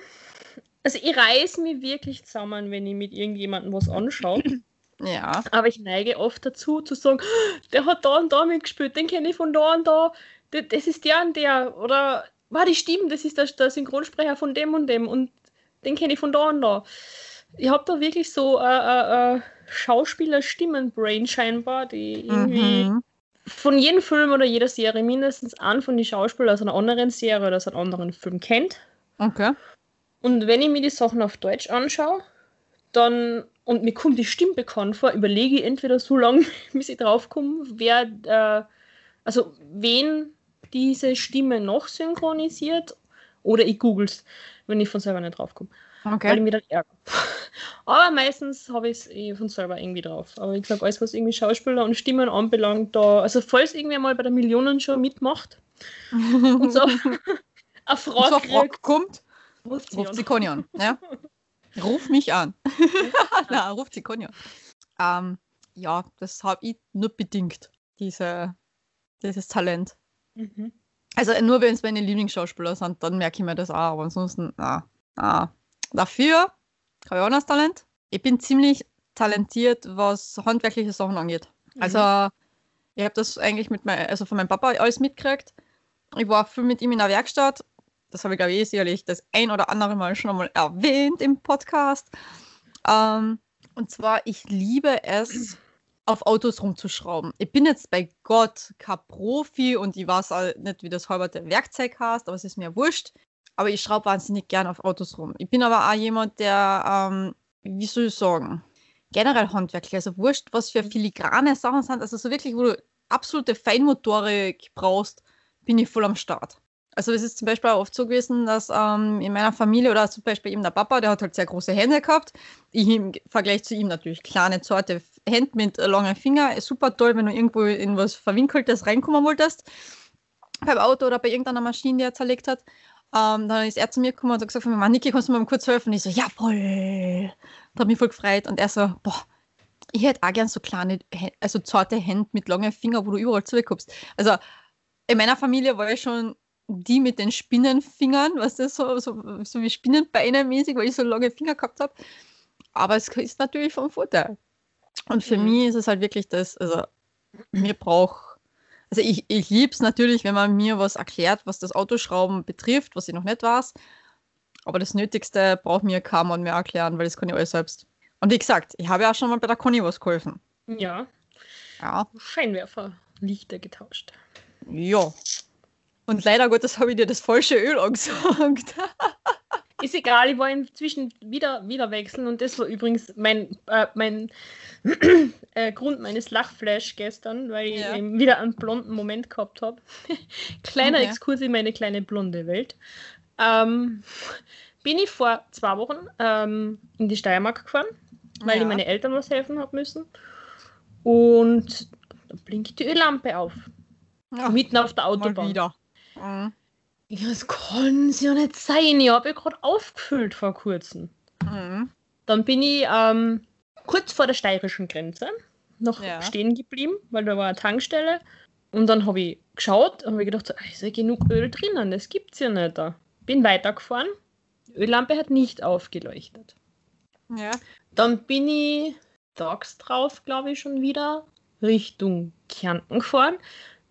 Also ich reiß mich wirklich zusammen, wenn ich mit irgendjemandem was anschaue. ja. Aber ich neige oft dazu zu sagen, der hat da und da mitgespielt, den kenne ich von da und da, das ist der und der. Oder war die Stimme, das ist der, der Synchronsprecher von dem und dem und den kenne ich von da und da. Ich habe da wirklich so äh, äh, äh, Schauspieler-Stimmen-Brain scheinbar, die irgendwie Mhm. von jedem Film oder jeder Serie mindestens einen von den Schauspielern aus einer anderen Serie oder aus einem anderen Film kennt. Okay. Und wenn ich mir die Sachen auf Deutsch anschaue, dann, und mir kommt die Stimme bekannt vor, überlege ich entweder so lange, bis ich draufkomme, wer, äh, also wen diese Stimme noch synchronisiert, oder ich googles, wenn ich von selber nicht draufkomme. Okay. Weil ich mich dann ärgere. Aber meistens habe ich es eh von selber irgendwie drauf. Aber ich sage, alles, was irgendwie Schauspieler und Stimmen anbelangt, da, also falls irgendwer mal bei der Millionenshow mitmacht und so eine Frage, Und so eine Frage kommt, ruft sie ruft. Ja? Ruf mich an. Na, ruft sie. Ähm, ja, das habe ich nur bedingt, diese, dieses Talent. Mhm. Also nur wenn es meine Lieblingsschauspieler sind, dann merke ich mir das auch, aber ansonsten, na, na. Dafür habe ich auch noch das Talent. Ich bin ziemlich talentiert, was handwerkliche Sachen angeht. Also, ich habe das eigentlich mit mein, also von meinem Papa alles mitgekriegt. Ich war viel mit ihm in der Werkstatt. Das habe ich, glaube ich, eh sicherlich das ein oder andere Mal schon einmal erwähnt im Podcast. Ähm, und zwar, ich liebe es, auf Autos rumzuschrauben. Ich bin jetzt bei Gott kein Profi und ich weiß auch nicht, wie das halberte Werkzeug heißt, aber es ist mir wurscht. Aber ich schraube wahnsinnig gern auf Autos rum. Ich bin aber auch jemand, der, ähm, wie soll ich sagen, generell handwerklich, also wurscht, was für filigrane Sachen sind, also so wirklich, wo du absolute Feinmotorik brauchst, bin ich voll am Start. Also es ist zum Beispiel auch oft so gewesen, dass ähm, in meiner Familie oder zum Beispiel eben der Papa, der hat halt sehr große Hände gehabt. Ich im Vergleich zu ihm natürlich kleine, zarte Hände mit äh, langen Fingern. Super toll, wenn du irgendwo in was Verwinkeltes reinkommen wolltest. Beim Auto oder bei irgendeiner Maschine, die er zerlegt hat. Ähm, dann ist er zu mir gekommen und hat gesagt, Mann, Niki, kannst du mir mal kurz helfen? Und ich so, jawohl. Da hat mich voll gefreut. Und er so, boah, ich hätte auch gern so kleine, also zarte Hände mit langen Fingern, wo du überall zukommst. Also in meiner Familie war ich schon die mit den Spinnenfingern, was das so, so, so wie Spinnenbeine mäßig, weil ich so lange Finger gehabt habe. Aber es ist natürlich vom Vorteil. Und für Mhm. mich ist es halt wirklich das, also mir braucht, also ich, ich liebe es natürlich, wenn man mir was erklärt, was das Autoschrauben betrifft, was ich noch nicht weiß. Aber das Nötigste braucht mir kein Mann mehr erklären, weil das kann ich alles selbst. Und wie gesagt, ich habe ja auch schon mal bei der Conny was geholfen. Ja, Ja. Scheinwerfer, Lichter getauscht. Ja. Und leider Gottes habe ich dir das falsche Öl angesagt. Ist egal, ich war inzwischen wieder, wieder wechseln und das war übrigens mein, äh, mein äh, Grund meines Lachflash gestern, weil ich Ja. eben wieder einen blonden Moment gehabt habe. Kleiner Okay. Exkurs in meine kleine blonde Welt. Ähm, bin ich vor zwei Wochen ähm, in die Steiermark gefahren, weil Ja. ich meine Eltern was helfen habe müssen. Und da blinkt die Öllampe auf, Ja, mitten auf der mal Autobahn. wieder. Mhm. Ja, das kann es ja nicht sein. Ich habe ja gerade aufgefüllt vor kurzem. Mhm. Dann bin ich ähm, kurz vor der steirischen Grenze noch Ja. stehen geblieben, weil da war eine Tankstelle. Und dann habe ich geschaut und habe gedacht, so, "Ah, ist ja genug Öl drinnen, das gibt's ja nicht da. Bin weitergefahren. Die Öllampe hat nicht aufgeleuchtet. Ja. Dann bin ich tags drauf, glaube ich, schon wieder Richtung Kärnten gefahren.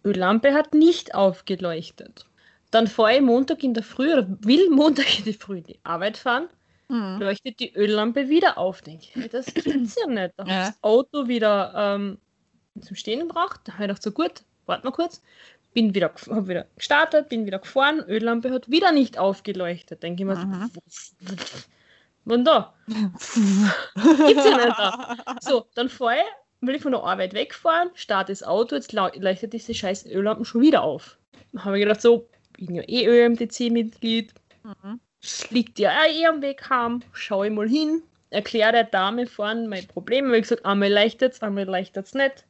Öllampe hat nicht aufgeleuchtet. Dann fahre ich Montag in der Früh oder will Montag in der Früh in die Arbeit fahren, Mhm. leuchtet die Öllampe wieder auf. Denke ich, das gibt's ja nicht. Da habe ich Ja. das Auto wieder ähm, zum Stehen gebracht. Da habe ich gedacht, so gut, warte mal kurz. Bin wieder, hab wieder gestartet, bin wieder gefahren. Öllampe hat wieder nicht aufgeleuchtet. Denke ich mir, Mhm. so, wann da? Gibt's ja nicht da. So, dann fahre ich, will ich von der Arbeit wegfahren, starte das Auto, jetzt leuchtet diese scheiß Öllampen schon wieder auf. Dann habe ich gedacht, so, bin ja eh ÖMTC-Mitglied, Mhm. es liegt ja eh am Weg heim, schaue ich mal hin, erkläre der Dame vorne mein Problem, weil ich gesagt, einmal leuchtet es, einmal leuchtet es nicht.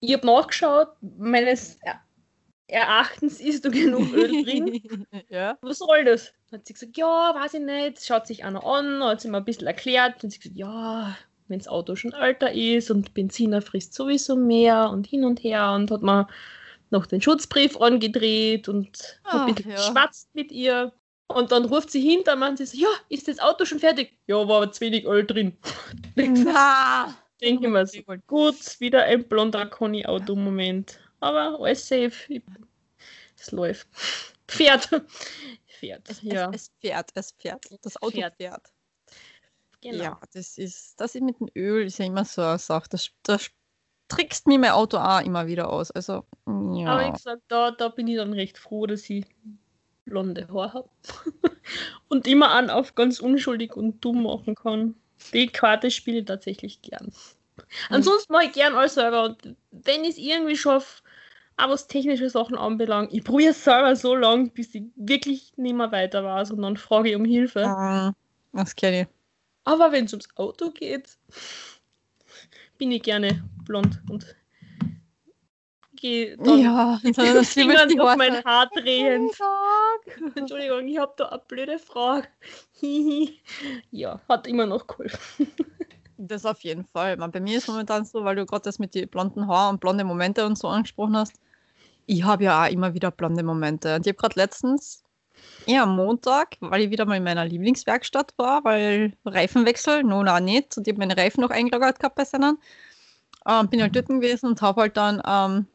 Ich habe nachgeschaut, meines Er- Erachtens ist da genug Öl drin. ja. Was soll das? Dann hat sie gesagt, ja, weiß ich nicht, schaut sich einer an, hat sie mir ein bisschen erklärt und sie gesagt, ja, wenn das Auto schon älter ist und Benziner frisst sowieso mehr und hin und her und hat mir noch den Schutzbrief angedreht und Ach, ein bisschen ja. geschwatzt mit ihr. Und dann ruft sie hinter und sie so, ja, ist das Auto schon fertig? Ja, war aber zu wenig Öl drin. Na. Denke ich mir so, gut, wieder ein blonder Conny-Auto-Moment. Aber alles safe. Es läuft. Pferd. Pferd, Es, ja. es, es fährt, es fährt. Das Auto Fährt. fährt. Genau. Ja, das ist, das ist mit dem Öl ist ja immer so eine Sache. Das, das trickst mir mein Auto auch immer wieder aus. Also, ja. Aber wie gesagt, da, da bin ich dann recht froh, dass ich blonde Haare habe. und immer an auf ganz unschuldig und dumm machen kann. Die Karte spiele ich tatsächlich gern. Ansonsten mache ich gern alles selber. Und wenn ich es irgendwie schaffe, auch was technische Sachen anbelangt, ich probiere es selber so lange, bis ich wirklich nicht mehr weiter weiß und dann frage ich um Hilfe. Ah, das kenne ich. Aber wenn es ums Auto geht, bin ich gerne blond und gehe dann Ja, mit dann den das Fingern Worte. mein Haar drehen. Fuck. Entschuldigung, ich habe da eine blöde Frage. Ja, hat immer noch geholfen. Das auf jeden Fall. Man, bei mir ist momentan so, weil du gerade das mit den blonden Haaren und blonde Momente und so angesprochen hast. Ich habe ja auch immer wieder blonde Momente. Und ich habe gerade letztens, am Montag, weil ich wieder mal in meiner Lieblingswerkstatt war, weil Reifenwechsel, no, na nicht. Und ich habe meine Reifen noch eingelagert gehabt bei seinen. Ähm, bin halt dort gewesen und habe halt dann ähm,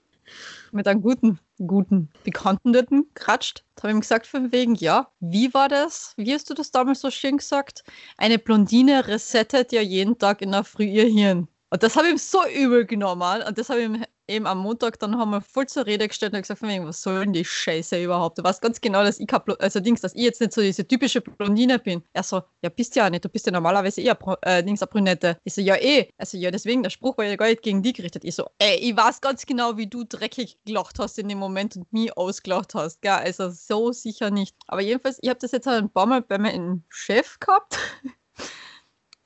mit einem guten, guten Bekannten dort geratscht. Da habe ich ihm gesagt, von wegen, ja, wie war das? Wie hast du das damals so schön gesagt? Eine Blondine resettet ja jeden Tag in der Früh ihr Hirn. Und das habe ich ihm so übel genommen. Und das habe ich ihm eben am Montag, dann haben wir voll zur Rede gestellt und gesagt, von wegen, was soll denn die Scheiße überhaupt? Du weißt ganz genau, dass ich, also Dings, dass ich jetzt nicht so diese typische Blondine bin. Er so, ja, bist ja nicht, du bist ja normalerweise eher äh, Dings, eine Brünette. Ich so, ja, eh. Also, ja, deswegen, der Spruch war ja gar nicht gegen die gerichtet. Ich so, ey, ich weiß ganz genau, wie du dreckig gelacht hast in dem Moment und mich ausgelacht hast. Gell? Also, so sicher nicht. Aber jedenfalls, ich habe das jetzt halt ein paar Mal bei meinem Chef gehabt.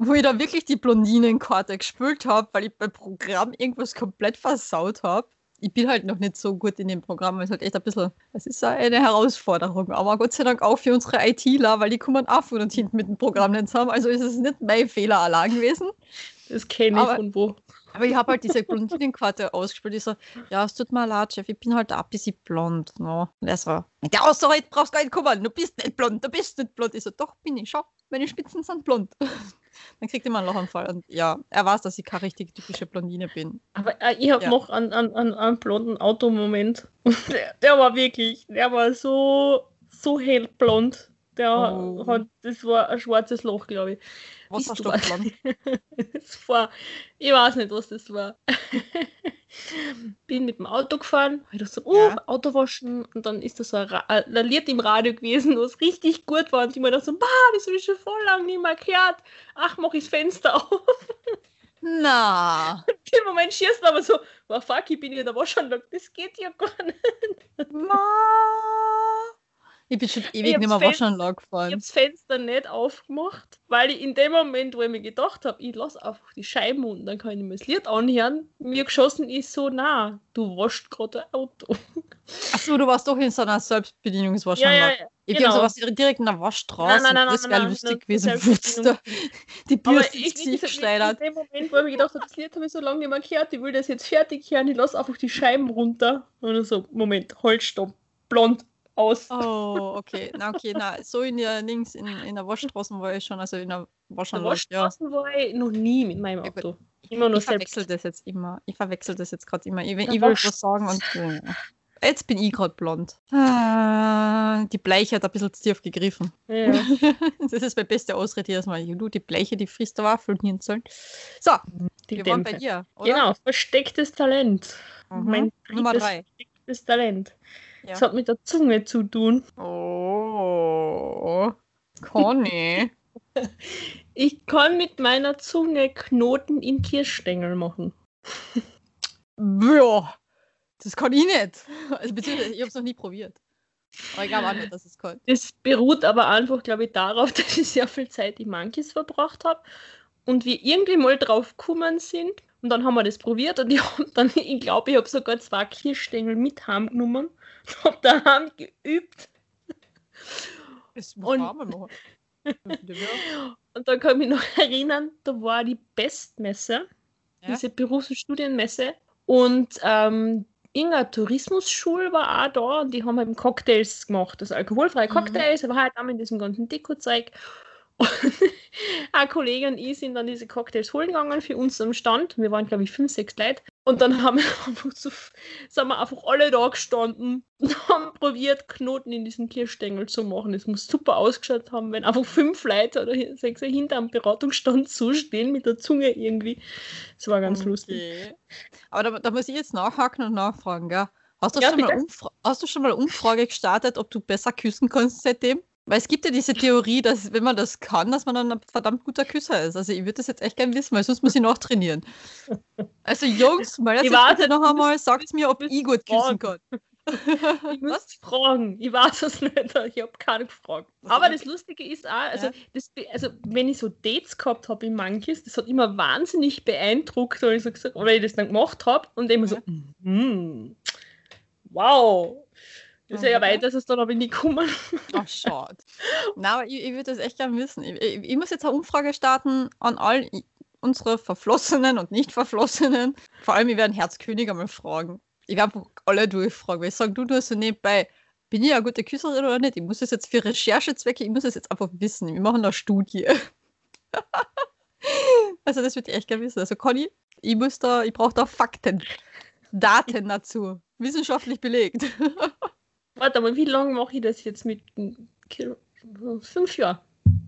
wo ich da wirklich die Blondinenkarte gespielt habe, weil ich beim Programm irgendwas komplett versaut habe. Ich bin halt noch nicht so gut in dem Programm, es ist halt echt ein bisschen, es ist eine Herausforderung, aber Gott sei Dank auch für unsere ITler, weil die kommen auch von und hinten mit dem Programm nicht zusammen, also ist es nicht mein Fehler allein gewesen. Das kenne ich Aber- von wo. Aber ich habe halt diese Blondinenkarte ausgespielt. Ich so, ja, es tut mir leid, Chef, ich bin halt auch ein bisschen blond. No. Und er so, mit der Aussage brauchst du gar nicht kommen, du bist nicht blond, du bist nicht blond. Ich so, doch, bin ich, schau, meine Spitzen sind blond. Dann kriegt immer einen Lachanfall. Und ja, er weiß, dass ich keine richtig typische Blondine bin. Aber äh, ich habe Ja. noch einen, einen, einen, einen blonden Automoment. Der, der war wirklich, der war so, so hellblond. Der Oh. hat, das war ein schwarzes Loch, glaube ich. Wasserstoffblond. Das war, ich weiß nicht, was das war. Bin mit dem Auto gefahren, hab ich dachte so, oh, Ja. Auto waschen und dann ist da so ein, ein Lied im Radio gewesen, was richtig gut war und ich mir dachte so, bah, das habe ich schon voll lang nicht mehr gehört. Ach, mach ich das Fenster auf. Na, Im Moment schießt aber so, oh fuck, ich bin in der Waschanlage, das geht ja gar nicht. ma. Ich bin schon ewig nicht mehr Waschanlage Ich gefahren. habe das Fenster nicht aufgemacht, weil ich in dem Moment, wo ich mir gedacht habe, ich lasse einfach die Scheiben unten, dann kann ich mir das Lied anhören, mir geschossen ist so, na, du waschst gerade ein Auto. Achso, du warst doch in so einer Ja, Selbstbedienungswaschanlage. ja, Ich genau. bin sowas direkt in der Waschstraße. Nein, nein, nein, das wäre lustig gewesen. Wutz, die Bürste ich, Gesicht gesagt, in dem Moment, wo ich mir gedacht habe, das Lied habe ich so lange nicht mehr gehört, ich will das jetzt fertig hören, ich lasse einfach die Scheiben runter. Und so, Moment, halt, stopp, blond, aus. Oh, okay. Na, okay, na, so in der links in, in der Waschstraße war ich schon, also in der Waschanlage, ja. War ich noch nie mit meinem Ja. Auto. Immer nur Ich selbst. verwechsel das jetzt immer. Ich verwechsel das jetzt gerade immer. Ich, ich will was sagen und äh, jetzt bin ich gerade blond. Ah, die Bleiche hat ein bisschen zu tief gegriffen. Ja. Das ist meine beste Ausrede jedes Mal. Du, die Bleiche, die frisst der Waffeln Hirnzeln. So, Die wir waren bei Dämpfe. dir, oder? Genau, verstecktes Talent. Mhm. Mein Nummer drei. verstecktes Talent. Ja. Das hat mit der Zunge zu tun. Oh, Conny. Ich kann mit meiner Zunge Knoten in Kirschstängel machen. ja, das kann ich nicht. Also, beziehungsweise, ich habe es noch nie probiert. Aber ich glaube auch nicht, dass es kann. Das beruht aber einfach, glaube ich, darauf, dass ich sehr viel Zeit in Monkeys verbracht habe und wir irgendwie mal drauf gekommen sind. Und dann haben wir das probiert und ich habe dann, ich glaube, ich habe sogar zwei Kirschstängel mit heimgenommen habe daheim geübt. Das machen. Ja. Und dann kann ich mich noch erinnern, da war die Bestmesse, Ja. diese Berufs- und Studienmesse. Und ähm, irgendeine Tourismusschule war auch da und die haben eben Cocktails gemacht, also alkoholfreie Mhm. Cocktails, aber halt auch mit diesem ganzen Dekozeug. Ein Kollege und ich sind dann diese Cocktails holen gegangen für uns am Stand. Wir waren, glaube ich, fünf, sechs Leute. Und dann haben wir einfach so, sind wir einfach alle da gestanden und haben probiert, Knoten in diesen Kirschstängel zu machen. Es muss super ausgeschaut haben, wenn einfach fünf Leute oder sechs hinter einem Beratungsstand zustehen mit der Zunge irgendwie. Das war ganz lustig. Okay. Aber da, da muss ich jetzt nachhaken und nachfragen, gell? Hast du, Ja, schon mal. Umfra hast du schon mal Umfrage gestartet, ob du besser küssen kannst seitdem? Weil es gibt ja diese Theorie, dass wenn man das kann, dass man dann ein verdammt guter Küsser ist. Also ich würde das jetzt echt gerne wissen, weil sonst muss ich noch trainieren. Also Jungs, mal Ich jetzt warte, noch einmal, sagt mir, ob ich gut küssen kann. Ich muss fragen. Ich weiß es nicht. Ich habe keinen gefragt. Aber das Lustige ist auch, also, Ja. das, also wenn ich so Dates gehabt habe in Monkeys, das hat immer wahnsinnig beeindruckt, weil ich so gesagt, weil ich das dann gemacht habe und immer so, hm, wow. Das ist ja Mhm. weiter, ist es dann aber nicht gekommen. Ach, schade. Na, aber ich, ich würde das echt gerne wissen. Ich, ich, ich muss jetzt eine Umfrage starten an all unsere Verflossenen und Nicht-Verflossenen. Vor allem, ich werde Herzkönig einmal fragen. Ich werde alle durchfragen, weil ich sage, du, du hast so nebenbei, bin ich eine gute Küsserin oder nicht? Ich muss das jetzt für Recherchezwecke, ich muss das jetzt einfach wissen. Wir machen eine Studie. also, das würde ich echt gerne wissen. Also, Conny, ich muss da, ich brauche da Fakten, Daten dazu. Wissenschaftlich belegt. Warte mal, wie lange mache ich das jetzt mit fünf Jahren?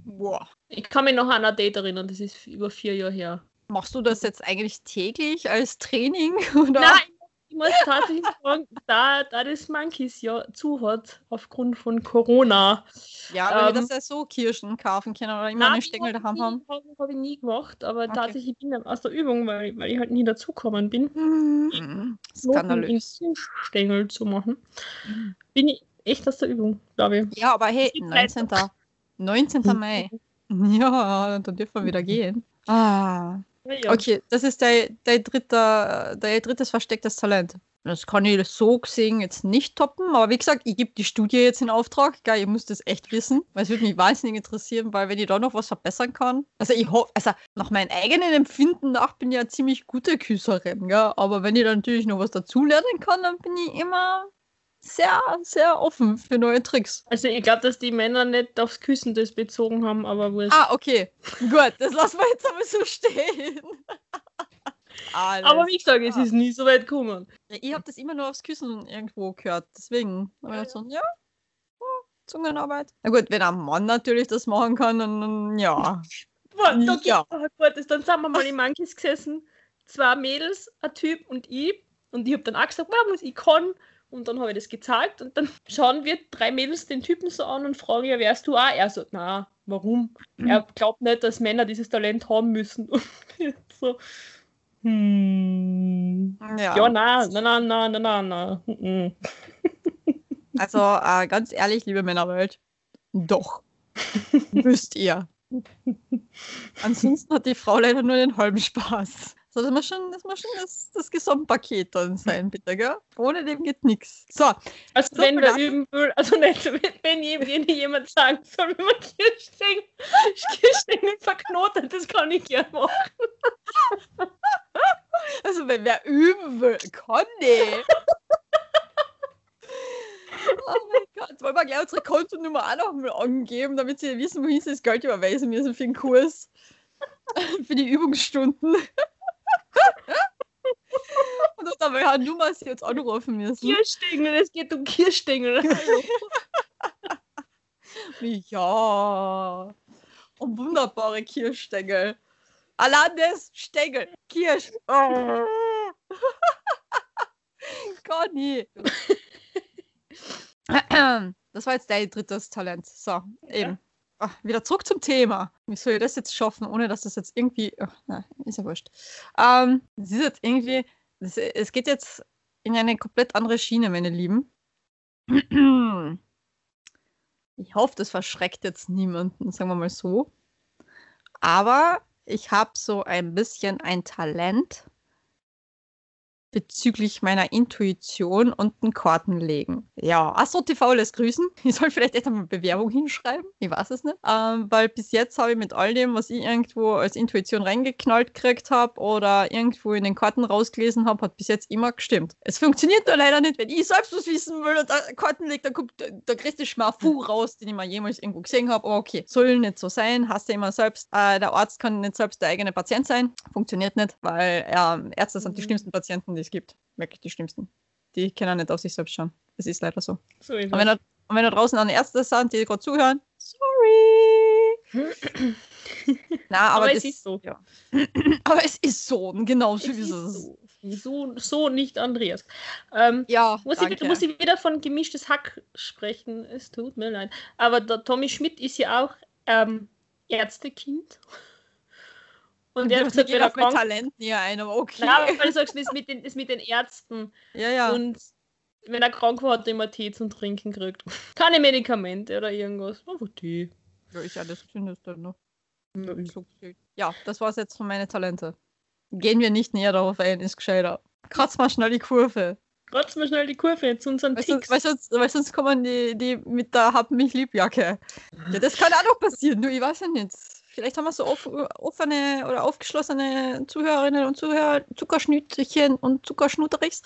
Boah. Ich kann mich noch an ein Date erinnern, das ist über vier Jahre her. Machst du das jetzt eigentlich täglich als Training? Oder? Nein, muss tatsächlich sagen, da, da das Monkeys ja zu hat, aufgrund von Corona. Ja, weil wir Ähm, das ja so Kirschen kaufen können oder immer einen Stängel daheim haben. Habe hab ich nie gemacht, aber Okay. tatsächlich bin ich aus der Übung, weil, weil ich halt nie dazugekommen bin, Mhm. Skandalös. Stängel zu machen. Bin ich echt aus der Übung, glaube ich. Ja, aber hey, Die Zeit 19. 19. Mai. Ja, dann dürfen wir wieder gehen. Ah, Ja, ja. okay, das ist dein, dein, dritter, dein drittes verstecktes Talent. Das kann ich so gesehen jetzt nicht toppen, aber wie gesagt, ich gebe die Studie jetzt in Auftrag. Geil, ich muss das echt wissen, weil es würde mich wahnsinnig interessieren, weil wenn ich da noch was verbessern kann. Also ich hoffe, also nach meinem eigenen Empfinden nach bin ich ja ziemlich gute Küsserin, gell? aber wenn ich dann natürlich noch was dazulernen kann, dann bin ich immer sehr, sehr offen für neue Tricks. Also ich glaube, dass die Männer nicht aufs Küssen das bezogen haben, aber wurscht. Ah, okay. Gut, das lassen wir jetzt aber so stehen. Alles. aber wie gesagt, es klar. ist nie so weit gekommen. Ja, ich habe das immer nur aufs Küssen irgendwo gehört. Deswegen ich gedacht so, ja, ja, Zungenarbeit. Na gut, wenn ein Mann natürlich das machen kann, dann, dann ja. Boah, da Ja. ja. gut, ist, dann sind wir mal in Monkeys gesessen, zwei Mädels, ein Typ und ich. Und ich habe dann auch gesagt, wow, was ich kann. Und dann habe ich das gezeigt und dann schauen wir drei Mädels den Typen so an und fragen, ja, wärst du auch? Er so, na, warum? Er glaubt nicht, dass Männer dieses Talent haben müssen. Und so, hm. Ja, Ja, na, na, na, na, na, na, na. mhm. also äh, ganz ehrlich, liebe Männerwelt, doch. Müsst ihr. Ansonsten hat die Frau leider nur den halben Spaß. So, das muss schon, das, muss schon das, das Gesamtpaket dann sein, bitte, gell? Ohne dem geht nichts. So, Also So wenn viel üben will, also nicht, wenn, wenn jem- jemand sagen soll, wie man Kirschstängel, Kirschstängel verknotet, das kann ich gerne machen. Also, wenn wer üben will, Conny. oh mein Gott, wollen wir gleich unsere Kontonummer auch noch mal angeben, damit sie wissen, wohin sie das Geld überweisen müssen für den Kurs. für die Übungsstunden. Und dass aber Herr Nummer sie jetzt anrufen müssen. Kirschstängel, es geht um Kirschstängel. Ja. Und wunderbare Kirschstängel. Alanes Stängel. Kirsch. Oh. Conny. Das war jetzt dein drittes Talent. So, eben. Ach, wieder zurück zum Thema. Wie soll ich das jetzt schaffen, ohne dass das jetzt irgendwie. Ach, nein, ist ja wurscht. Ähm, es ist jetzt irgendwie. Das, es geht jetzt in eine komplett andere Schiene, meine Lieben. Ich hoffe, das verschreckt jetzt niemanden, sagen wir mal so. Aber ich habe so ein bisschen ein Talent bezüglich meiner Intuition und ein Kartenlegen. Ja, Astro TV lässt grüßen. Ich soll vielleicht echt einmal Bewerbung hinschreiben. Ich weiß es nicht. Ähm, weil bis jetzt habe ich mit all dem, was ich irgendwo als Intuition reingeknallt gekriegt habe oder irgendwo in den Karten rausgelesen habe, hat bis jetzt immer gestimmt. Es funktioniert nur leider nicht, wenn ich selbst was wissen will und da Karten legt, dann kommt der, größte Schmafu raus, den ich mal jemals irgendwo gesehen habe. Aber okay, soll nicht so sein. Hast du immer selbst. Äh, der Arzt kann nicht selbst der eigene Patient sein. Funktioniert nicht, weil ähm, Ärzte sind die Mhm. schlimmsten Patienten, die es gibt. Wirklich die schlimmsten. Die können nicht auf sich selbst schauen. Es ist leider so. So Und wenn, da, und wenn da draußen an Ärzte sind, die gerade zuhören, sorry. Na, aber, Aber das, es ist so. Ja. aber es ist so, genau so Es ist so. So, so nicht Andreas. Ähm, Ja, muss, ich, muss ich wieder von gemischtes Hack sprechen? Es tut mir leid. Aber der Tommy Schmidt ist ja auch ähm, Ärztekind. Und er hat gesagt, wenn geht er auf mein krank Talent näher ein, aber okay. Nein, weil du sagst, das mit den, das mit den Ärzten. ja, ja. Und wenn er krank war, hat er immer Tee zum Trinken gekriegt. Keine Medikamente oder irgendwas. Einfach Tee. ja, ist alles findest du noch. Ja, Ja, das war's jetzt von meinen Talente. Gehen wir nicht näher darauf ein, ist gescheiter. Kratz mal schnell die Kurve. Kratz mal schnell die Kurve zu unseren Weil Ticks. weil, sonst, weil sonst kommen die, die mit der Hab mich lieb Jacke. Ja, das kann auch noch passieren, nur ich weiß ja nicht. Vielleicht haben wir so off, offene oder aufgeschlossene Zuhörerinnen und Zuhörer, Zuckerschnütchen und Zuckerschnutterichs.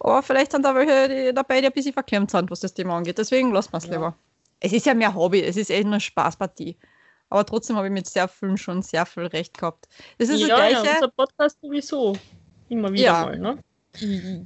Aber vielleicht sind da welche dabei, die ein bisschen verklemmt sind, was das Thema angeht. Deswegen lassen wir es Ja. lieber. Es ist ja mehr Hobby, es ist eh nur Spaßpartie. Aber trotzdem habe ich mit sehr vielen schon sehr viel Recht gehabt. Das ist ja, das ja, Gleiche. unser Podcast sowieso. Immer wieder Ja. mal, ne?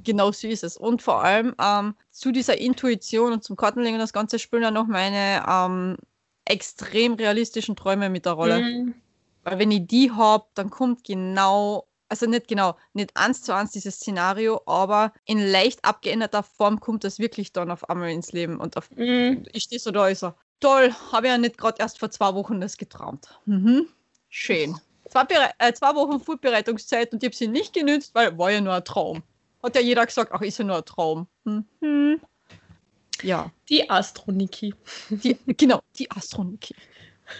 Genau so ist es. Und vor allem ähm, zu dieser Intuition und zum Kartenlegen und das Ganze spielen ja noch meine ähm, extrem realistischen Träume mit der Rolle. Mhm. Weil wenn ich die habe, dann kommt genau, also nicht genau, nicht eins zu eins dieses Szenario, aber in leicht abgeänderter Form kommt das wirklich dann auf einmal ins Leben. Und auf, Mhm. ich stehe so da, ich so, toll, habe ja nicht gerade erst vor zwei Wochen das geträumt. Mhm. Schön. Zwei, äh, zwei Wochen Vorbereitungszeit und ich habe sie nicht genützt, weil war ja nur ein Traum. Hat ja jeder gesagt, ach, ist ja nur ein Traum. Mhm. Ja, Die Astroniki. die, genau, die Astroniki.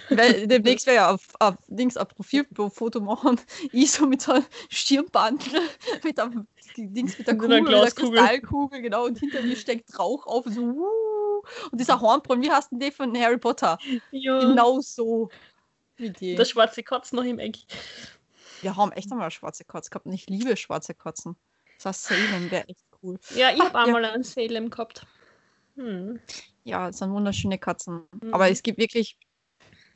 Weil demnächst wäre ja auf, auf Dings ein Profilfoto machen, ich so mit so einem Stirnbandel, mit einem Dings mit der Kugel, mit der. Kristallkugel, genau, und hinter mir steckt Rauch auf, so, uh, und dieser Hornbraun, wie heißt denn der von Harry Potter? Ja. Genau so. Der schwarze Katz noch im Eck. Wir haben echt einmal schwarze Katze gehabt und ich liebe schwarze Katzen. Das heißt, Salem wäre echt cool. Ja, ich Ah, habe ja. einmal einen Salem gehabt. Hm. Ja, es sind wunderschöne Katzen. Mhm. Aber es gibt wirklich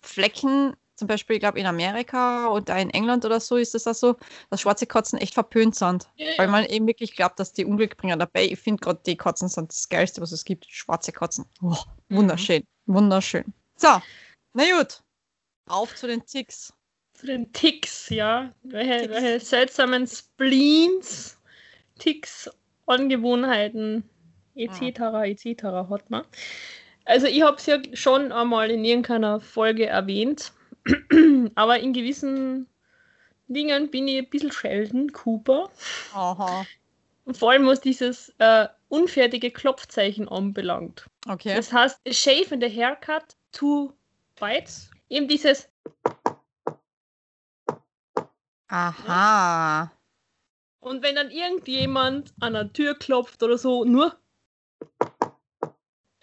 Flecken, zum Beispiel, ich glaube, in Amerika und in England oder so ist es das so, dass schwarze Katzen echt verpönt sind. Ja, Weil ja. man eben wirklich glaubt, dass die Unglück bringen. Dabei, ich finde gerade, die Katzen sind das Geilste, was es gibt. Schwarze Katzen. Oh, Mhm. wunderschön. Wunderschön. So, na gut. Auf zu den Ticks. Zu den Ticks, ja. Welche, Ticks. welche seltsamen Spleens, Ticks, Angewohnheiten, etc. etc. hat man. Also ich habe es ja schon einmal in irgendeiner Folge erwähnt, aber in gewissen Dingen bin ich ein bisschen Sheldon Cooper. Aha. Vor allem was dieses äh, unfertige Klopfzeichen anbelangt. Okay. Das heißt, a shave and a haircut, two bites. Eben dieses Aha. Und wenn dann irgendjemand an der Tür klopft oder so, nur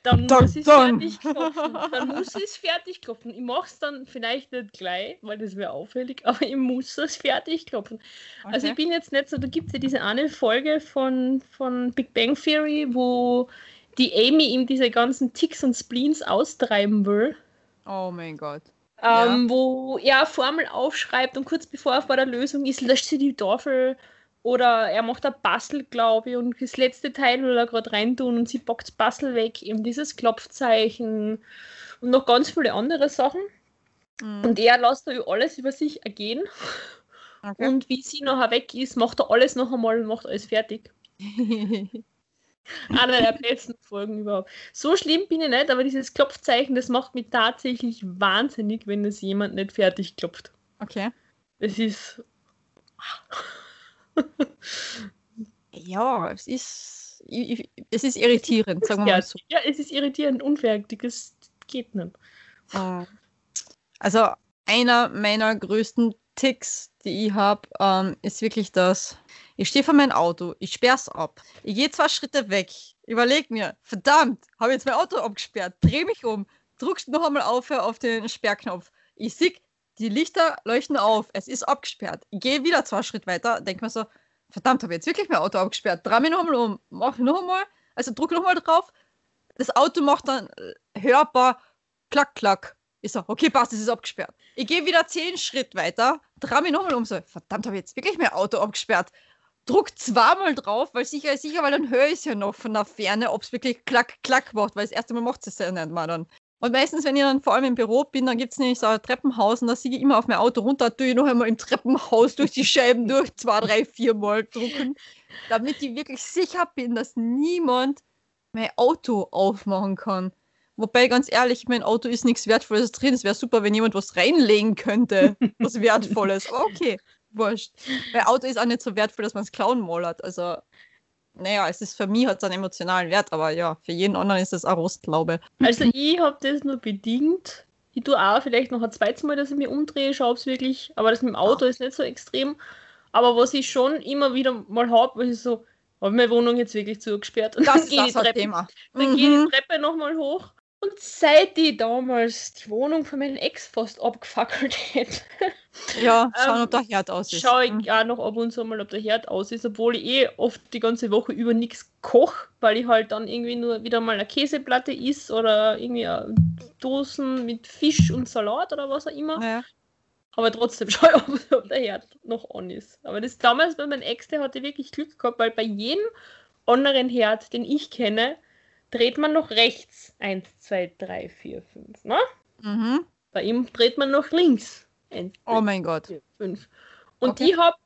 dann Dun, muss es dun. fertig klopfen. Dann muss es fertig klopfen. Ich mache es dann vielleicht nicht gleich, weil das wäre auffällig, aber ich muss es fertig klopfen. Also ich Okay. bin jetzt nicht so, da gibt es ja diese eine Folge von, von Big Bang Theory, wo die Amy ihm diese ganzen Ticks und Spleens austreiben will. Oh mein Gott. Ja. Ähm, wo er Formel aufschreibt und kurz bevor er bei der Lösung ist, löscht sie die Tafel oder er macht ein Bastel, glaube ich, und das letzte Teil will er gerade reintun und sie packt das Bastel weg, eben dieses Klopfzeichen und noch ganz viele andere Sachen. Mhm. Und er lässt da alles über sich ergehen Okay. und wie sie nachher weg ist, macht er alles noch einmal und macht alles fertig. Eine der besten Folgen überhaupt. So schlimm bin ich nicht, aber dieses Klopfzeichen, das macht mich tatsächlich wahnsinnig, wenn es jemand nicht fertig klopft. okay. Es ist. Ja, es ist, ich- es ist irritierend, sagen wir mal so. Ja, es ist irritierend, unfertig, es geht nicht. Also einer meiner größten Ticks, die ich habe, ähm, ist wirklich das. Ich stehe vor meinem Auto, ich sperr's ab. Ich gehe zwei Schritte weg, überleg mir, verdammt, habe jetzt mein Auto abgesperrt, dreh mich um, drückst noch einmal auf auf den Sperrknopf. Ich sehe, die Lichter leuchten auf, es ist abgesperrt. Ich gehe wieder zwei Schritte weiter, denke mir so, verdammt, habe ich jetzt wirklich mein Auto abgesperrt. Dreh mich noch einmal um, mach noch einmal, also drück noch mal drauf. Das Auto macht dann äh, hörbar klack, klack. Ich so, okay, passt, es ist abgesperrt. Ich gehe wieder zehn Schritt weiter, dreh mich nochmal um, so, verdammt, habe ich jetzt wirklich mein Auto abgesperrt. Druck zweimal drauf, weil sicher ist sicher, weil dann höre ich es ja noch von der Ferne, ob es wirklich klack, klack macht, weil das erste Mal macht es ja nicht mal dann. Und meistens, wenn ich dann vor allem im Büro bin, dann gibt es nämlich so ein Treppenhaus und da sehe ich immer auf mein Auto runter, tue ich noch einmal im Treppenhaus durch die Scheiben durch, zwei, drei, vier Mal drucken, damit ich wirklich sicher bin, dass niemand mein Auto aufmachen kann. Wobei, ganz ehrlich, mein Auto ist nichts Wertvolles drin. Es wäre super, wenn jemand was reinlegen könnte, was Wertvolles. Okay, wurscht. Mein Auto ist auch nicht so wertvoll, dass man es klauen mollert. Also, naja, es ist für mich hat es einen emotionalen Wert, aber ja, für jeden anderen ist es auch Rostlaube. Also ich habe das nur bedingt. Ich tue auch vielleicht noch ein zweites Mal, dass ich mich umdrehe, schaue es wirklich. Aber das mit dem Auto ist nicht so extrem. Aber was ich schon immer wieder mal habe, was ich so, habe meine Wohnung jetzt wirklich zugesperrt. Und Das dann ist gehe ich das die ein Treppe, Thema. dann gehe ich Mhm. die Treppe nochmal hoch. Und seit ich damals die Wohnung von meinem Ex fast abgefackelt hätte, Ja, schauen, Ähm, ob der Herd aus ist. schaue ich Mhm. auch noch ab und zu mal, ob der Herd aus ist, obwohl ich eh oft die ganze Woche über nichts koche, weil ich halt dann irgendwie nur wieder mal eine Käseplatte isst oder irgendwie Dosen mit Fisch und Salat oder was auch immer. Naja. Aber trotzdem schaue ich ab, ob der Herd noch on ist. Aber das damals bei meinem Ex, der hatte wirklich Glück gehabt, weil bei jedem anderen Herd, den ich kenne, dreht man noch rechts. Eins, zwei, drei, vier, fünf. Ne? Mhm. Bei ihm dreht man noch links. Eins, Oh mein Gott. vier, fünf. Und Okay. ich habe,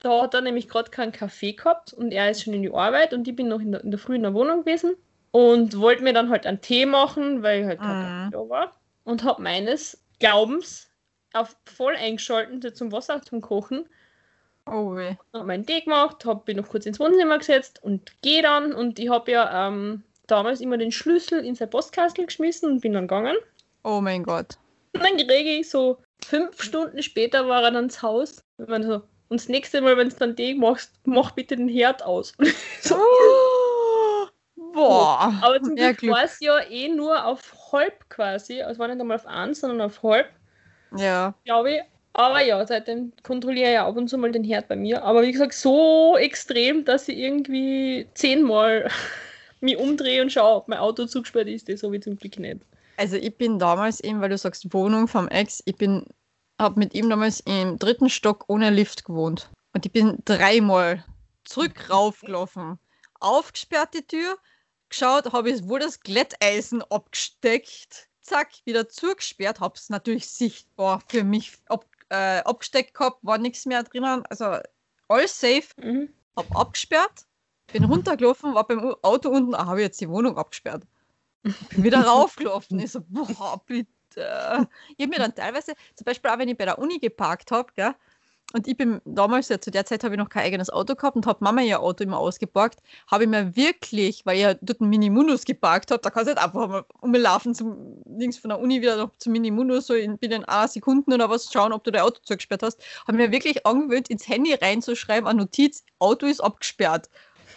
da hat er nämlich gerade keinen Kaffee gehabt und er ist schon in die Arbeit und ich bin noch in der, in der Früh in der Wohnung gewesen und wollte mir dann halt einen Tee machen, weil halt kein Mhm. Kaffee da war. Und habe meines Glaubens auf voll eingeschalten zum Wasser zum Kochen. Oh weh. Habe meinen Tee gemacht, hab, bin noch kurz ins Wohnzimmer gesetzt und gehe dann. Und ich habe ja ähm, damals immer den Schlüssel in sein Postkastel geschmissen und bin dann gegangen. Oh mein Gott. Und dann kriege ich so fünf Stunden später war er dann ins Haus. Und, man so, und das nächste Mal, wenn du dann Tee machst, mach bitte den Herd aus. so, Boah. aber zum Ja, Glück Glück. war es ja eh nur auf halb quasi. Also es war nicht einmal auf eins, sondern auf halb, Ja. glaube ich. Aber ja, seitdem kontrolliere ich ja ab und zu mal den Herd bei mir. Aber wie gesagt, so extrem, dass ich irgendwie zehnmal mich umdrehe und schaue, ob mein Auto zugesperrt ist, das habe ich zum Glück nicht. Also ich bin damals eben, weil du sagst Wohnung vom Ex, ich bin, habe mit ihm damals im dritten Stock ohne Lift gewohnt. Und ich bin dreimal zurück raufgelaufen. Aufgesperrt die Tür, geschaut, habe ich wohl das Glätteisen abgesteckt. Zack, wieder zugesperrt, habe es natürlich sichtbar für mich ab, äh, abgesteckt gehabt, war nichts mehr drinnen. Also alles safe. Mhm. Hab abgesperrt, bin runtergelaufen, war beim Auto unten, ah, habe ich jetzt die Wohnung abgesperrt. Bin wieder raufgelaufen. Ich so, boah, bitte. Ich habe mir dann teilweise, zum Beispiel auch wenn ich bei der Uni geparkt habe, gell, und ich bin damals, ja, zu der Zeit habe ich noch kein eigenes Auto gehabt und habe Mama ihr Auto immer ausgeparkt, habe ich mir wirklich, weil ich ja dort einen Mini-Munus geparkt habe, da kannst du nicht einfach mal umlaufen zum links von der Uni wieder noch zum Mini-Munus, so in binnen einer Sekunden oder was, schauen, ob du dein Auto zugesperrt hast, habe mir wirklich angewöhnt, ins Handy reinzuschreiben, eine Notiz, Auto ist abgesperrt.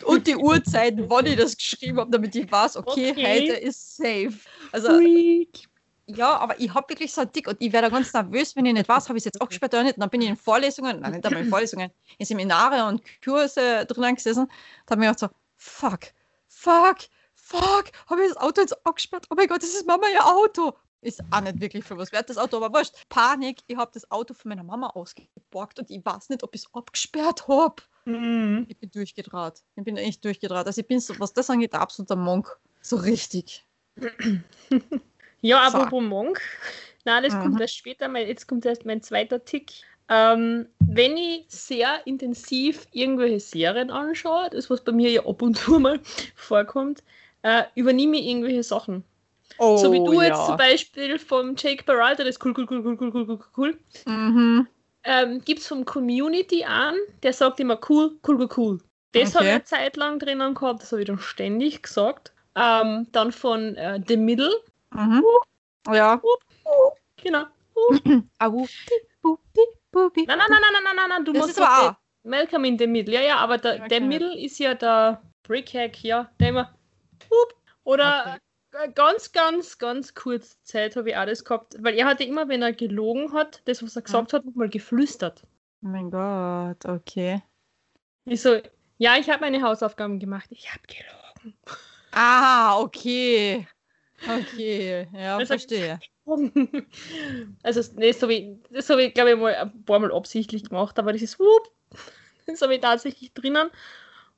Und die Uhrzeit, wann ich das geschrieben habe, damit ich weiß, okay, Okay. heute ist safe. Also, Freak. ja, aber ich habe wirklich so dick und ich werde ganz nervös, wenn ich nicht weiß, habe ich es jetzt abgesperrt oder nicht. Und dann bin ich in Vorlesungen, nein, nicht einmal in Vorlesungen, in Seminare und Kurse drinnen gesessen. Da habe ich mir gedacht so, fuck, fuck, fuck, habe ich das Auto jetzt abgesperrt? Oh mein Gott, das ist Mama ihr Auto. Ist auch nicht wirklich für was wert, das Auto, aber wurscht. Panik, ich habe das Auto von meiner Mama ausgeborgt und ich weiß nicht, ob ich es abgesperrt habe. Mhm. Ich bin durchgedraht. Ich bin echt durchgedraht. Also ich bin so, was das angeht, der absoluter Monk. So richtig. Ja, So. apropos Monk. Nein, das Mhm. kommt erst später, weil jetzt kommt erst mein zweiter Tick. Ähm, wenn ich sehr intensiv irgendwelche Serien anschaue, das was bei mir ja ab und zu mal vorkommt, äh, übernehme ich irgendwelche Sachen. Oh, so wie du jetzt ja. zum Beispiel vom Jake Peralta, das ist cool, cool, cool, cool, cool, cool, cool, cool. Mhm. Ähm, Gibt es vom Community an, der sagt immer cool, cool, cool, cool. Das habe ich Okay. eine Zeit lang drinnen gehabt, das habe ich dann ständig gesagt. Ähm, dann von äh, The Middle, Mhm. Ja. genau. Au. Bu, bi, bu, bi. Nein, nein, nein, nein, nein, nein, nein, du Das musst ist aber Malcolm in the Middle. Ja, ja, aber der, der Okay. Middle ist ja der Brickhack, ja, der immer. Oder ganz, ganz, ganz kurz Zeit habe ich das gehabt, weil er hatte immer, wenn er gelogen hat, das, was er gesagt hat, nochmal geflüstert. Oh mein Gott, okay. Ich so, ja, ich habe meine Hausaufgaben gemacht, ich habe gelogen. Ah, okay. Okay, ja, Also- verstehe. Also, nee, das habe ich, das habe ich, glaube ich, mal ein paar Mal absichtlich gemacht, aber das ist, whoop, das habe ich tatsächlich drinnen.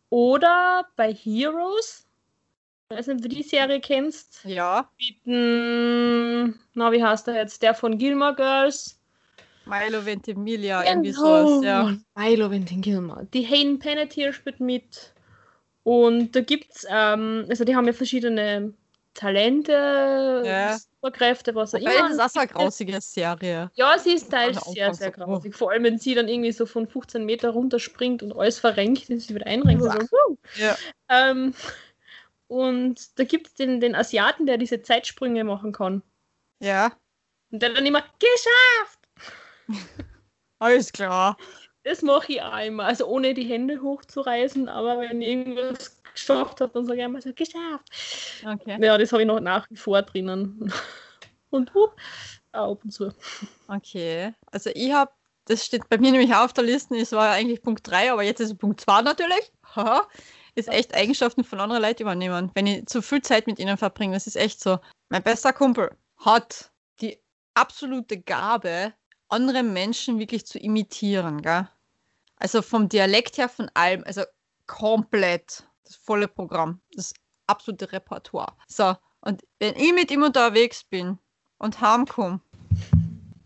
Oder bei Heroes, Ich weiß nicht, ob du die Serie kennst. Ja. Mit, dem- na, wie heißt der jetzt? Der von Gilmore Girls. Milo Ventimiglia, irgendwie Genau. sowas, ja. Milo Gilmore. Die Hayden Panettiere spielt mit. Und da gibt's, ähm, also die haben ja verschiedene Talente, Ja. Superkräfte, was auch Weil das immer. ist auch so eine grausige Serie. Ja, sie ist teils sehr, sehr so, oh. grausig. Vor allem, wenn sie dann irgendwie so von 15 Meter runterspringt und alles verrenkt und sie wieder einrenkt. Uah. Also, wuh. Ja. ähm, und da gibt es den, den Asiaten, der diese Zeitsprünge machen kann. Ja, Und der dann immer, geschafft! alles klar. Das mache ich auch immer. Also ohne die Hände hochzureißen, aber wenn ich irgendwas geschafft habe, dann sage ich immer so, geschafft. Okay. Ja, das habe ich noch nach wie vor drinnen. Und hup, auch ab und zu. Okay. Also ich habe, das steht bei mir nämlich auch auf der Liste, es war ja eigentlich Punkt 3, aber jetzt ist es Punkt 2 natürlich. Haha. Ist echt Eigenschaften von anderen Leuten übernehmen. Wenn ich zu viel Zeit mit ihnen verbringe, das ist echt so. Mein bester Kumpel hat die absolute Gabe, andere Menschen wirklich zu imitieren, gell? Also vom Dialekt her, von allem, also komplett das volle Programm, das absolute Repertoire. So, und wenn ich mit ihm unterwegs bin und heimkomme,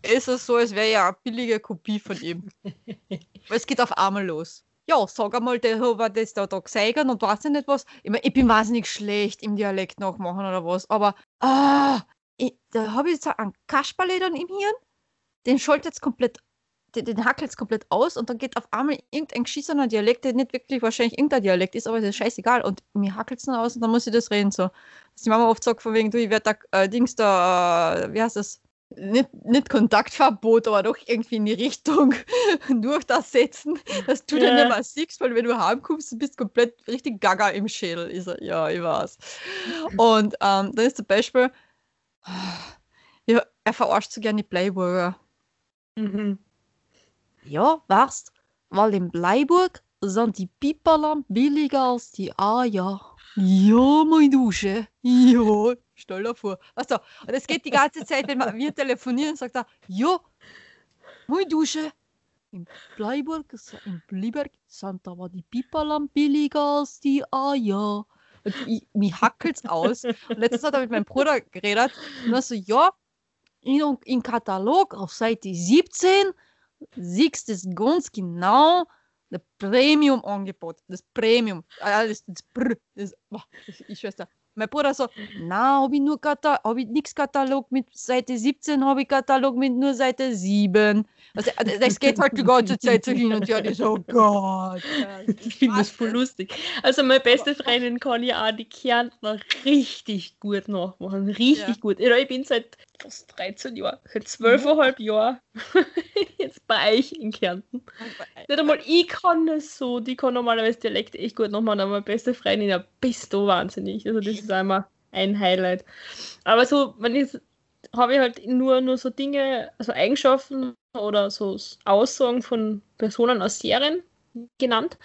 ist es so, als wäre ja eine billige Kopie von ihm. Weil es geht auf einmal los. Ja, sag einmal, der hat das da, da gesagt und weiß ich nicht was. Ich, mein, ich bin wahnsinnig schlecht im Dialekt nachmachen oder was, aber ah, ich, da habe ich jetzt einen Kasperle dann im Hirn, den schaltet komplett, den, den hackelt komplett aus und dann geht auf einmal irgendein geschissener Dialekt, der nicht wirklich wahrscheinlich irgendein Dialekt ist, aber es ist scheißegal und mir hackelt es dann aus und dann muss ich das reden so. Dass die Mama oft sagt, von wegen, du, ich werde da, äh, Dings da, äh, wie heißt das? Nicht, nicht Kontaktverbot, aber doch irgendwie in die Richtung durch das setzen, dass du dann Ja. nicht mehr siehst, weil wenn du heimkommst, du bist komplett richtig gaga im Schädel. Ich so, ja, ich weiß. Und ähm, dann ist zum Beispiel, ja, er verarscht so gerne die Playburger. Mhm. Ja, weißt, weil in Bleiburg sind die Piperlam billiger als die Eier. Ja, mein Dusche. Ja, stell dir vor. Du, und es geht die ganze Zeit, wenn wir, telefonieren, sagt er, ja, mein Dusche. In Bleiburg, in Bleiburg sind aber die Piperlam billiger als die Eier. Und ich, mich hackelt's aus. Und letztens hat er mit meinem Bruder geredet und er so, ja, in, im Katalog auf Seite 17 siehst du das ganz genau, das Premium-Angebot, das Premium, ah, das, Brr, das, boah, ich Schwester. Mein Bruder so, na, habe ich nur Katalog, habe ich nichts Katalog mit Seite 17, habe ich Katalog mit nur Seite 7. Also, äh, das geht halt die ganze Zeit so hin und her. Ich so, oh Gott. Ich finde das voll lustig. Also meine beste Freundin kann ja auch die Kärntner richtig gut nachmachen. Richtig Ja. gut. Ich bin seit fast 13 Jahren, seit 12,5 Jahren jetzt bei euch in Kärnten. Nicht einmal ich kann das so, die kann normalerweise Dialekt echt gut nachmachen, aber meine beste Freundin, ja, bist du wahnsinnig. Also das ist einmal ein Highlight. Aber so, wenn ich habe ich halt nur, nur so Dinge, also Eigenschaften oder so Aussagen von Personen aus Serien genannt.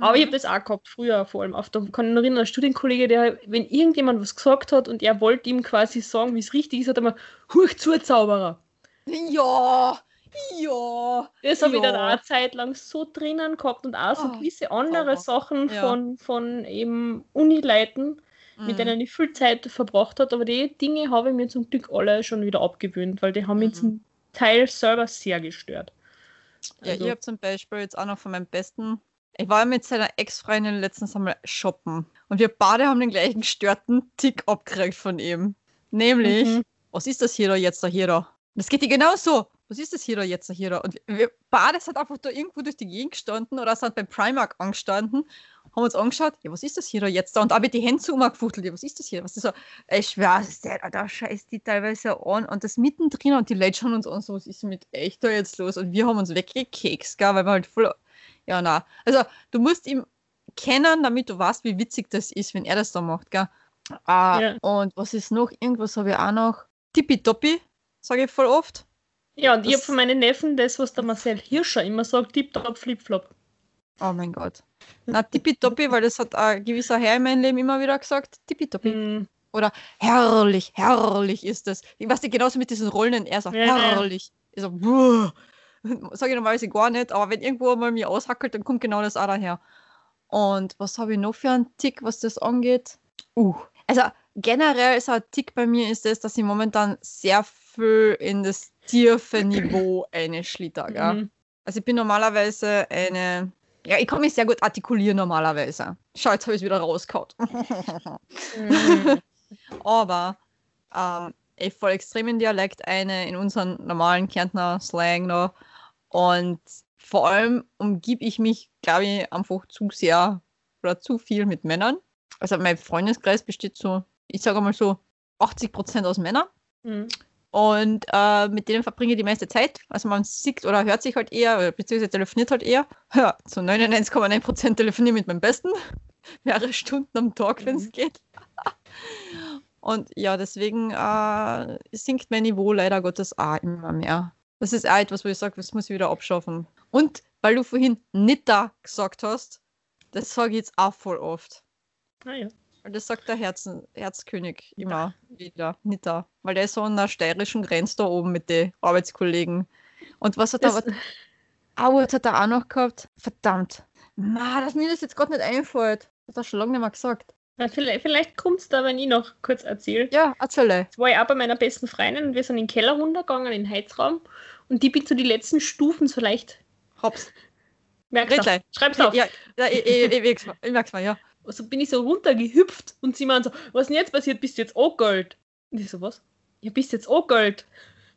Aber ich habe das auch gehabt, früher vor allem. Auf der, kann ich noch erinnern, ein Studienkollege, der, wenn irgendjemand was gesagt hat und er wollte ihm quasi sagen, wie es richtig ist, hat er mal, Huch zu, Zauberer. Ja, ja. Das habe ich dann Ja. auch eine Zeit lang so drinnen gehabt und auch so Ah, gewisse andere Zauber. Sachen Ja. von, von eben Unileiten, mit Mhm. denen ich viel Zeit verbracht habe. Aber die Dinge habe ich mir zum Glück alle schon wieder abgewöhnt, weil die haben mich Mhm. zum Teil selber sehr gestört. Ja, Also- ich habe zum Beispiel jetzt auch noch von meinem besten. Ich war mit seiner Ex-Freundin letztens einmal shoppen und wir beide haben den gleichen gestörten Tick abgekriegt von ihm. Nämlich, Mhm. was ist das hier da jetzt da hier da? Das geht dir genau so. Was ist das hier da jetzt hier da? Und wir beide sind einfach da irgendwo durch die Gegend gestanden oder sind beim Primark angestanden, haben uns angeschaut, ja, was ist das hier da jetzt da? Und da wird die Hände zu umgefuchtelt, ja, was ist das hier? Was ist so? Ich dir, da scheißt die teilweise an und das mittendrin und die Leute schauen uns an, so, was ist mit echt da jetzt los? Und wir haben uns weggekekst, gell, weil wir halt voll, ja, na. Also, du musst ihn kennen, damit du weißt, wie witzig das ist, wenn er das da macht, gell. Ah, Ja. Und was ist noch? Irgendwas habe ich auch noch. Tippitoppi, sage ich voll oft. Ja, und ich Das- habe von meinen Neffen das, was der Marcel Hirscher immer sagt, tipptopp, flipflop. Oh mein Gott. Na, tippitoppi, weil das hat ein gewisser Herr in meinem Leben immer wieder gesagt. Tippitoppi. Mhm. Herrlich, herrlich ist das. Ich weiß nicht, genauso mit diesen Rollen, er sagt Ja, herrlich. Ich so. Sag ich normalerweise gar nicht, aber wenn irgendwo mal mir aushackelt, dann kommt genau das auch daher. Und was habe ich noch für einen Tick, was das angeht? Uh, Also generell so ein Tick bei mir ist es, dass ich momentan sehr viel in das tiefe Niveau einschlitter. Gell? Mhm. Also ich bin normalerweise eine. Ja, ich kann mich sehr gut artikulieren normalerweise. Schau, jetzt habe ich es wieder rausgehauen. Mhm. Aber ähm, ich voll extrem in Dialekt eine, in unseren normalen Kärntner Slang noch. Und vor allem umgib ich mich, glaube ich, einfach zu sehr oder zu viel mit Männern. Also mein Freundeskreis besteht so, ich sage mal so, 80% aus Männern. Mhm. Und äh, mit denen verbringe ich die meiste Zeit. Also man sieht oder hört sich halt eher, oder beziehungsweise telefoniert halt eher. Ja, zu 99,9% telefoniere ich mit meinem Besten. Mehrere Stunden am Tag, wenn es Mhm. geht. Und ja, deswegen äh, sinkt mein Niveau leider Gottes auch immer mehr. Das ist auch etwas, wo ich sage, das muss ich wieder abschaffen. Und weil du vorhin Nitta gesagt hast, das sage ich jetzt auch voll oft. Ah, ja. Weil das sagt der Herzen, Herzkönig immer wieder, Nitta. Weil der ist so an der steirischen Grenze da oben mit den Arbeitskollegen. Und was hat er, Das, was, ah, was hat er auch noch gehabt? Verdammt. Ma, dass mir das jetzt gerade nicht einfällt. Das hat er schon lange nicht mehr gesagt. Na, vielleicht vielleicht kommt es da, wenn ich noch kurz erzähle. Ja, erzähle. Jetzt war ich auch bei meiner besten Freundin und wir sind in den Keller runtergegangen, in den Heizraum. Und die bin zu die letzten Stufen so leicht. Hops. Merkst du? Schreib's auf. Ja, ja ich, ich, ich, ich, ich merk's mal, ja. Also bin ich so runtergehüpft und sie meinen so, was denn jetzt passiert? Bist du jetzt O-Gold? Und ich so, was? Ja, bist jetzt O-Gold.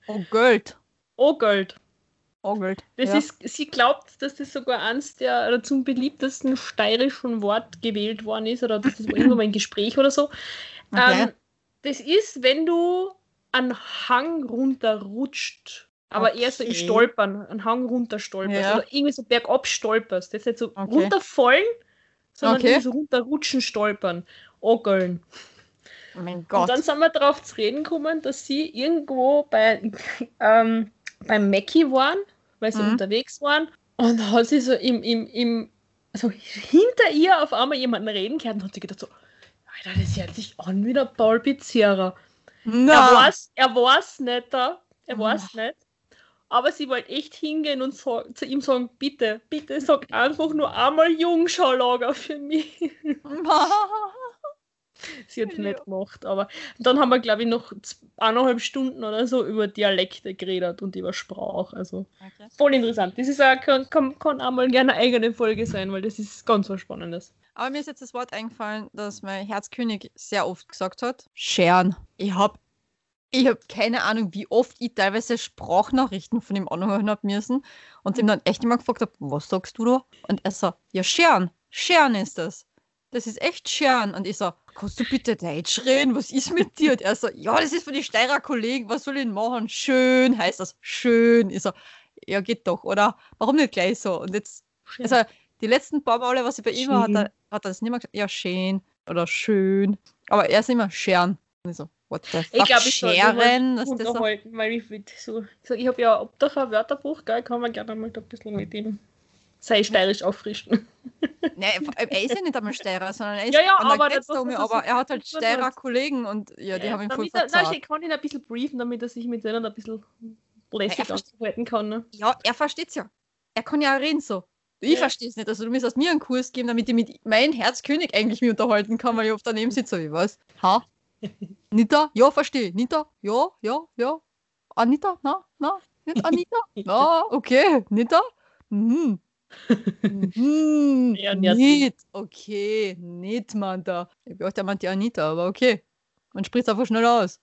Oh, Gold. O-Gold. Oh, Gold. Das ja. ist, sie glaubt, dass das sogar eins der oder zum beliebtesten steirischen Wort gewählt worden ist oder dass das war irgendwo mal ein Gespräch oder so. Okay. Ähm, das ist, wenn du einen Hang runterrutscht, aber eher so im Okay. Stolpern, einen Hang runter stolperst Ja. oder irgendwie so bergab stolperst. Das ist nicht so Okay. runterfallen, sondern Okay. so runterrutschen, stolpern. Ogeln. mein Und Gott. dann sind wir darauf zu reden gekommen, dass sie irgendwo bei, ähm, beim Mackie waren, weil sie Mhm. unterwegs waren. Und hat sie so im, im, im, also hinter ihr auf einmal jemanden reden gehört und hat sie gedacht so, Alter, das hört sich an wie der Paul Pizzerra. Er Na, weiß, er nicht da, er Ah. weiß nicht. Aber sie wollte echt hingehen und so, zu ihm sagen, bitte, bitte sag einfach nur einmal Jungschalager für mich. Sie hat es Ja. nicht gemacht, aber dann haben wir, glaube ich, noch eineinhalb Stunden oder so über Dialekte geredet und über Sprache. Also Okay. voll interessant. Das ist auch, kann, kann, kann auch mal gerne eine eigene Folge sein, weil das ist ganz was Spannendes. Aber mir ist jetzt das Wort eingefallen, das mein Herzkönig sehr oft gesagt hat. Scheren. Ich hab, ich hab keine Ahnung, wie oft ich teilweise Sprachnachrichten von ihm anhören hab müssen und ihm dann echt immer gefragt hab, was sagst du da? Und er so, ja, Scheren. Scheren ist das. Das ist echt Scheren. Und ich so, kannst du bitte Deutsch reden? Was ist mit dir? Und er so, ja, das ist von den Steirer Kollegen. Was soll ich denn machen? Schön heißt das. Schön. Ich so, ja, geht doch, oder? Warum nicht gleich so? Und jetzt also die letzten paar Male, was ich bei ihm war, hat er, Schön. hat er das nicht mehr gesagt, ja, schön oder schön. Aber er ist immer scheren. Und ich so, what the fuck, Ich glaube, ich mal scheren? Das das so, unterhalten, weil ich will so, ich, habe ja Obdach ein Wörterbuch, gell, kann man gerne mal da ein bisschen mit ihm sei steirisch auffrischen. Nein, er ist ja nicht einmal Steirer, sondern er ist Ja, ja, aber das- da oben, das- aber das- er hat halt das- das- Steirer Kollegen und ja, die haben ihn voll er, nein, ich kann ihn ein bisschen briefen, damit er sich mit denen ein bisschen lässig Ja, unterhalten kann. Ne? Ja, er versteht's ja. Er kann ja auch reden so. Ich Ja. verstehe es nicht. Also du müsstest mir einen Kurs geben, damit ich mit meinem Herzkönig eigentlich mich unterhalten kann, weil ich oft daneben sitze, wie was? Ha? Nita? Ja, verstehe. Nita? Ja, ja, ja. Anita? Na, na, nicht Anita? Na, okay. Nita? Mhm. Mhm. Ja, nicht. Okay, nicht, man da. Ich dachte, er meint die Anita, aber okay. Man spricht einfach schnell aus.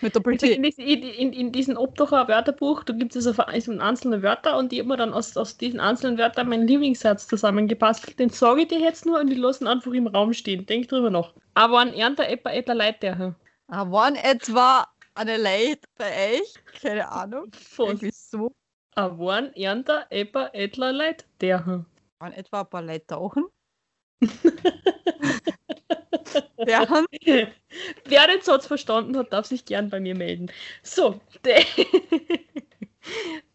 Mit Doppel-T. In, dies- in, in, in diesem Obdacher Wörterbuch, da gibt es also so einzelne Wörter und habe mir dann aus, aus diesen einzelnen Wörtern meinen Lieblingssatz zusammengepasst. Den sage ich dir jetzt nur und die lassen einfach im Raum stehen. Denk drüber nach. Aber ein Ernter etwa etwa Leid der. Ah, waren etwa eine Leid bei euch? Keine Ahnung. Irgendwie so. A waren Ernter etwa etwa Leid der hier. Waren etwa ein paar Leute tauchen? haben- Wer den Satz verstanden hat, darf sich gern bei mir melden. So, de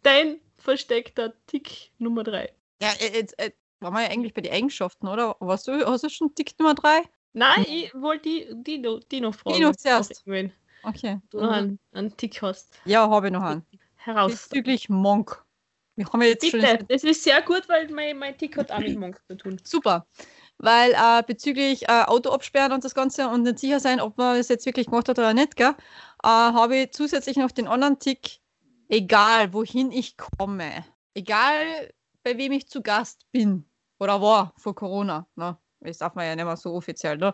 dein versteckter Tick Nummer 3. ja jetzt äh, waren wir ja eigentlich bei den Eigenschaften, oder? Warst du, hast du schon Tick Nummer 3? Nein, ich wollte die noch fragen. noch zuerst. irgendwen Okay. Du noch einen, einen Tick hast. Ja, habe ich noch einen. Heraus. Bezüglich Monk. Wir haben ja jetzt schon. Bitte, das ist sehr gut, weil mein, mein Tick hat auch mit Monk zu tun. Super. weil äh, bezüglich äh, Auto absperren und das Ganze und nicht sicher sein, ob man es jetzt wirklich gemacht hat oder nicht, gell, äh, habe ich zusätzlich noch den anderen Tick, egal wohin ich komme, egal bei wem ich zu Gast bin oder war vor Corona, ne? Das darf man ja nicht mehr so offiziell, ne?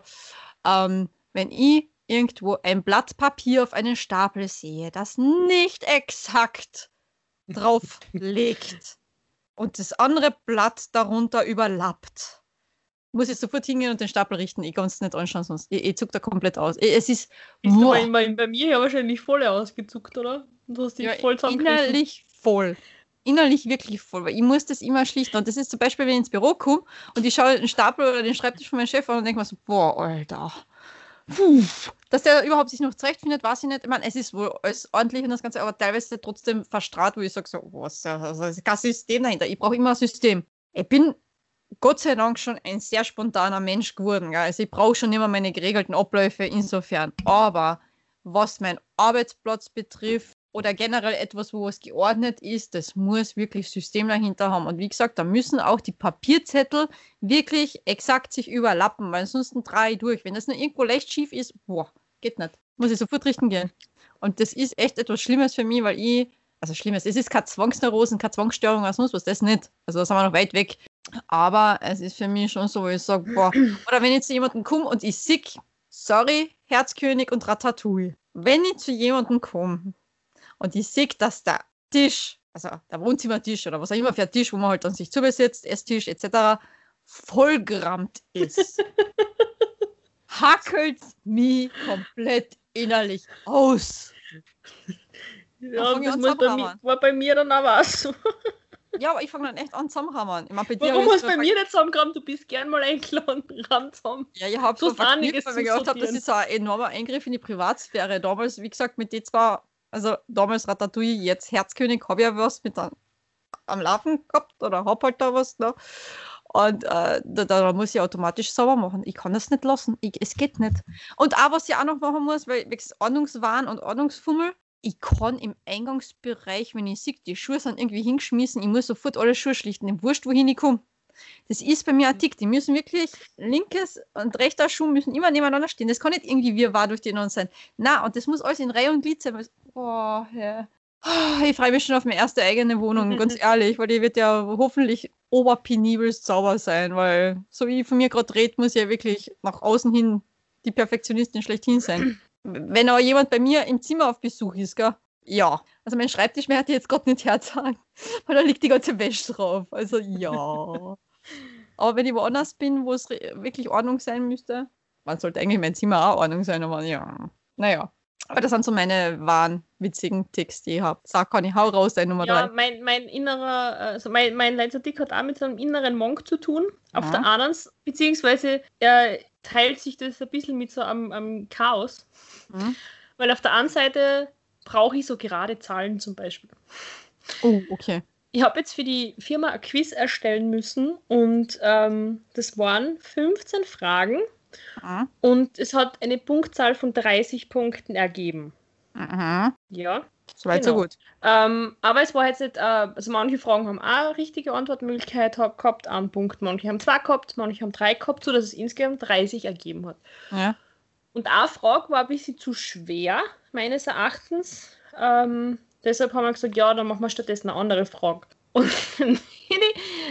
ähm, wenn ich irgendwo ein Blatt Papier auf einen Stapel sehe, das nicht exakt drauf liegt und das andere Blatt darunter überlappt, muss ich sofort hingehen und den Stapel richten. Ich kann es nicht anschauen, sonst ich, ich zuck da komplett aus. Ich, es ist, ist bei, bei, mir ja wahrscheinlich voll ausgezuckt, oder? Du hast dich ja, voll Innerlich voll. Innerlich wirklich voll, weil ich muss das immer schlichten. Und das ist zum Beispiel, wenn ich ins Büro komme und ich schaue den Stapel oder den Schreibtisch von meinem Chef an und denke mir so, boah, Alter. Puh. Dass der überhaupt sich noch zurechtfindet, weiß ich nicht. Ich meine, es ist wohl alles ordentlich und das Ganze, aber teilweise trotzdem verstrahlt, wo ich sage, so, was, also, ist kein System dahinter. Ich brauche immer ein System. Ich bin Gott sei Dank schon ein sehr spontaner Mensch geworden. Gell? Also ich brauche schon immer meine geregelten Abläufe insofern. Aber was mein Arbeitsplatz betrifft oder generell etwas, wo es geordnet ist, das muss wirklich System dahinter haben. Und wie gesagt, da müssen auch die Papierzettel wirklich exakt sich überlappen, weil sonst drei durch. Wenn das nur irgendwo leicht schief ist, boah, geht nicht. Muss ich sofort richten gehen. Und das ist echt etwas Schlimmes für mich, weil ich, also Schlimmes, es ist keine Zwangsneurosen, keine Zwangsstörung, was sonst was, das nicht. Also da sind wir noch weit weg. Aber es ist für mich schon so, wo ich sage, boah, oder wenn ich zu jemandem komme und ich sehe, sorry, Herzkönig und Ratatouille. Wenn ich zu jemandem komme und ich sehe, dass der Tisch, also der Wohnzimmertisch oder was auch immer für ein Tisch, wo man halt dann sich zubesetzt, Esstisch etc., vollgerammt ist, hackelt mich komplett innerlich aus. Ja, das bei mir, war bei mir dann auch so. Ja, aber ich fange dann echt an zusammenhammern. Ich mein, bei Warum hast du bei mir nicht zusammengerammt? Du bist gern mal eingeladen, ran zusammen. Ja, ich habe so einiges weil ich gedacht habe, das ist ein enormer Eingriff in die Privatsphäre. Damals, wie gesagt, mit den zwei, also damals Ratatouille, jetzt Herzkönig, habe ich ja was mit an, am Laufen gehabt oder habe halt da was. Ne? Und äh, da, da, muss ich automatisch sauber machen. Ich kann das nicht lassen. Ich, es geht nicht. Und auch, was ich auch noch machen muss, weil wegen Ordnungswahn und Ordnungsfummel, ich kann im Eingangsbereich, wenn ich sehe, die Schuhe sind irgendwie hingeschmissen, ich muss sofort alle Schuhe schlichten, wurscht, wohin ich komme. Das ist bei mir ein Tick. Die müssen wirklich, linkes und rechter Schuh müssen immer nebeneinander stehen. Das kann nicht irgendwie wir war durch den sein. Na, und das muss alles in Reihe und Glied sein. Oh, ja. Ich freue mich schon auf meine erste eigene Wohnung, ganz ehrlich, weil die wird ja hoffentlich oberpenibelst sauber sein, weil so wie ich von mir gerade rede, muss ich ja wirklich nach außen hin die Perfektionistin schlechthin sein. Wenn aber jemand bei mir im Zimmer auf Besuch ist, gell? Ja. Also mein Schreibtisch mehr hat jetzt gerade nicht herzagen, weil da liegt die ganze Wäsche drauf. Also ja. Aber wenn ich woanders bin, wo es wirklich Ordnung sein müsste, man sollte eigentlich mein Zimmer auch Ordnung sein, aber ja. Naja. Aber das sind so meine wahren, witzigen Ticks, die ich habe. Sag, kann ich hau raus, dein Nummer 3. Ja, mein, mein innerer, also mein, mein letzter Tick hat auch mit so einem inneren Monk zu tun. Auf ja. der anderen, beziehungsweise er teilt sich das ein bisschen mit so einem, einem Chaos. Mhm. Weil auf der einen Seite brauche ich so gerade Zahlen zum Beispiel. Oh, okay. Ich habe jetzt für die Firma ein Quiz erstellen müssen und ähm, das waren 15 Fragen mhm. und es hat eine Punktzahl von 30 Punkten ergeben. Mhm. Ja. Soweit genau. so gut. Ähm, aber es war jetzt nicht, äh, also manche Fragen haben auch eine richtige Antwortmöglichkeit gehabt, einen Punkt. Manche haben zwei gehabt, manche haben drei gehabt, sodass es insgesamt 30 ergeben hat. Ja. Und eine Frage war ein bisschen zu schwer, meines Erachtens. Ähm, deshalb haben wir gesagt, ja, dann machen wir stattdessen eine andere Frage. Und dann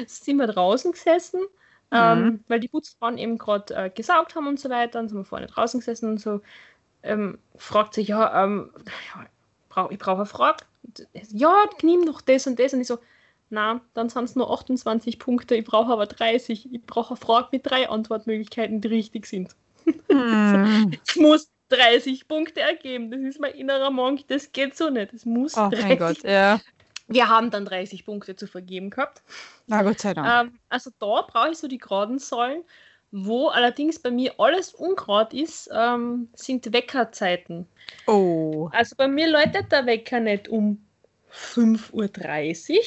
sind wir draußen gesessen, ähm, mhm. ähm, weil die Putzfrauen eben gerade äh, gesaugt haben und so weiter. Dann sind wir vorne draußen gesessen und so. Ähm, fragt sich, ja, ähm, ich brauche eine Frage. Ja, nimm doch das und das. Und ich so, na, dann sind es nur 28 Punkte, ich brauche aber 30. Ich brauche eine Frage mit drei Antwortmöglichkeiten, die richtig sind. Hm. Es muss 30 Punkte ergeben. Das ist mein innerer Monk. Das geht so nicht. Es muss oh 30 mein Gott, ja. Wir haben dann 30 Punkte zu vergeben gehabt. Na Gott sei Dank. Ähm, also da brauche ich so die geraden Säulen. Wo allerdings bei mir alles ungrad ist, ähm, sind Weckerzeiten. Oh. Also bei mir läutet der Wecker nicht um 5.30 Uhr.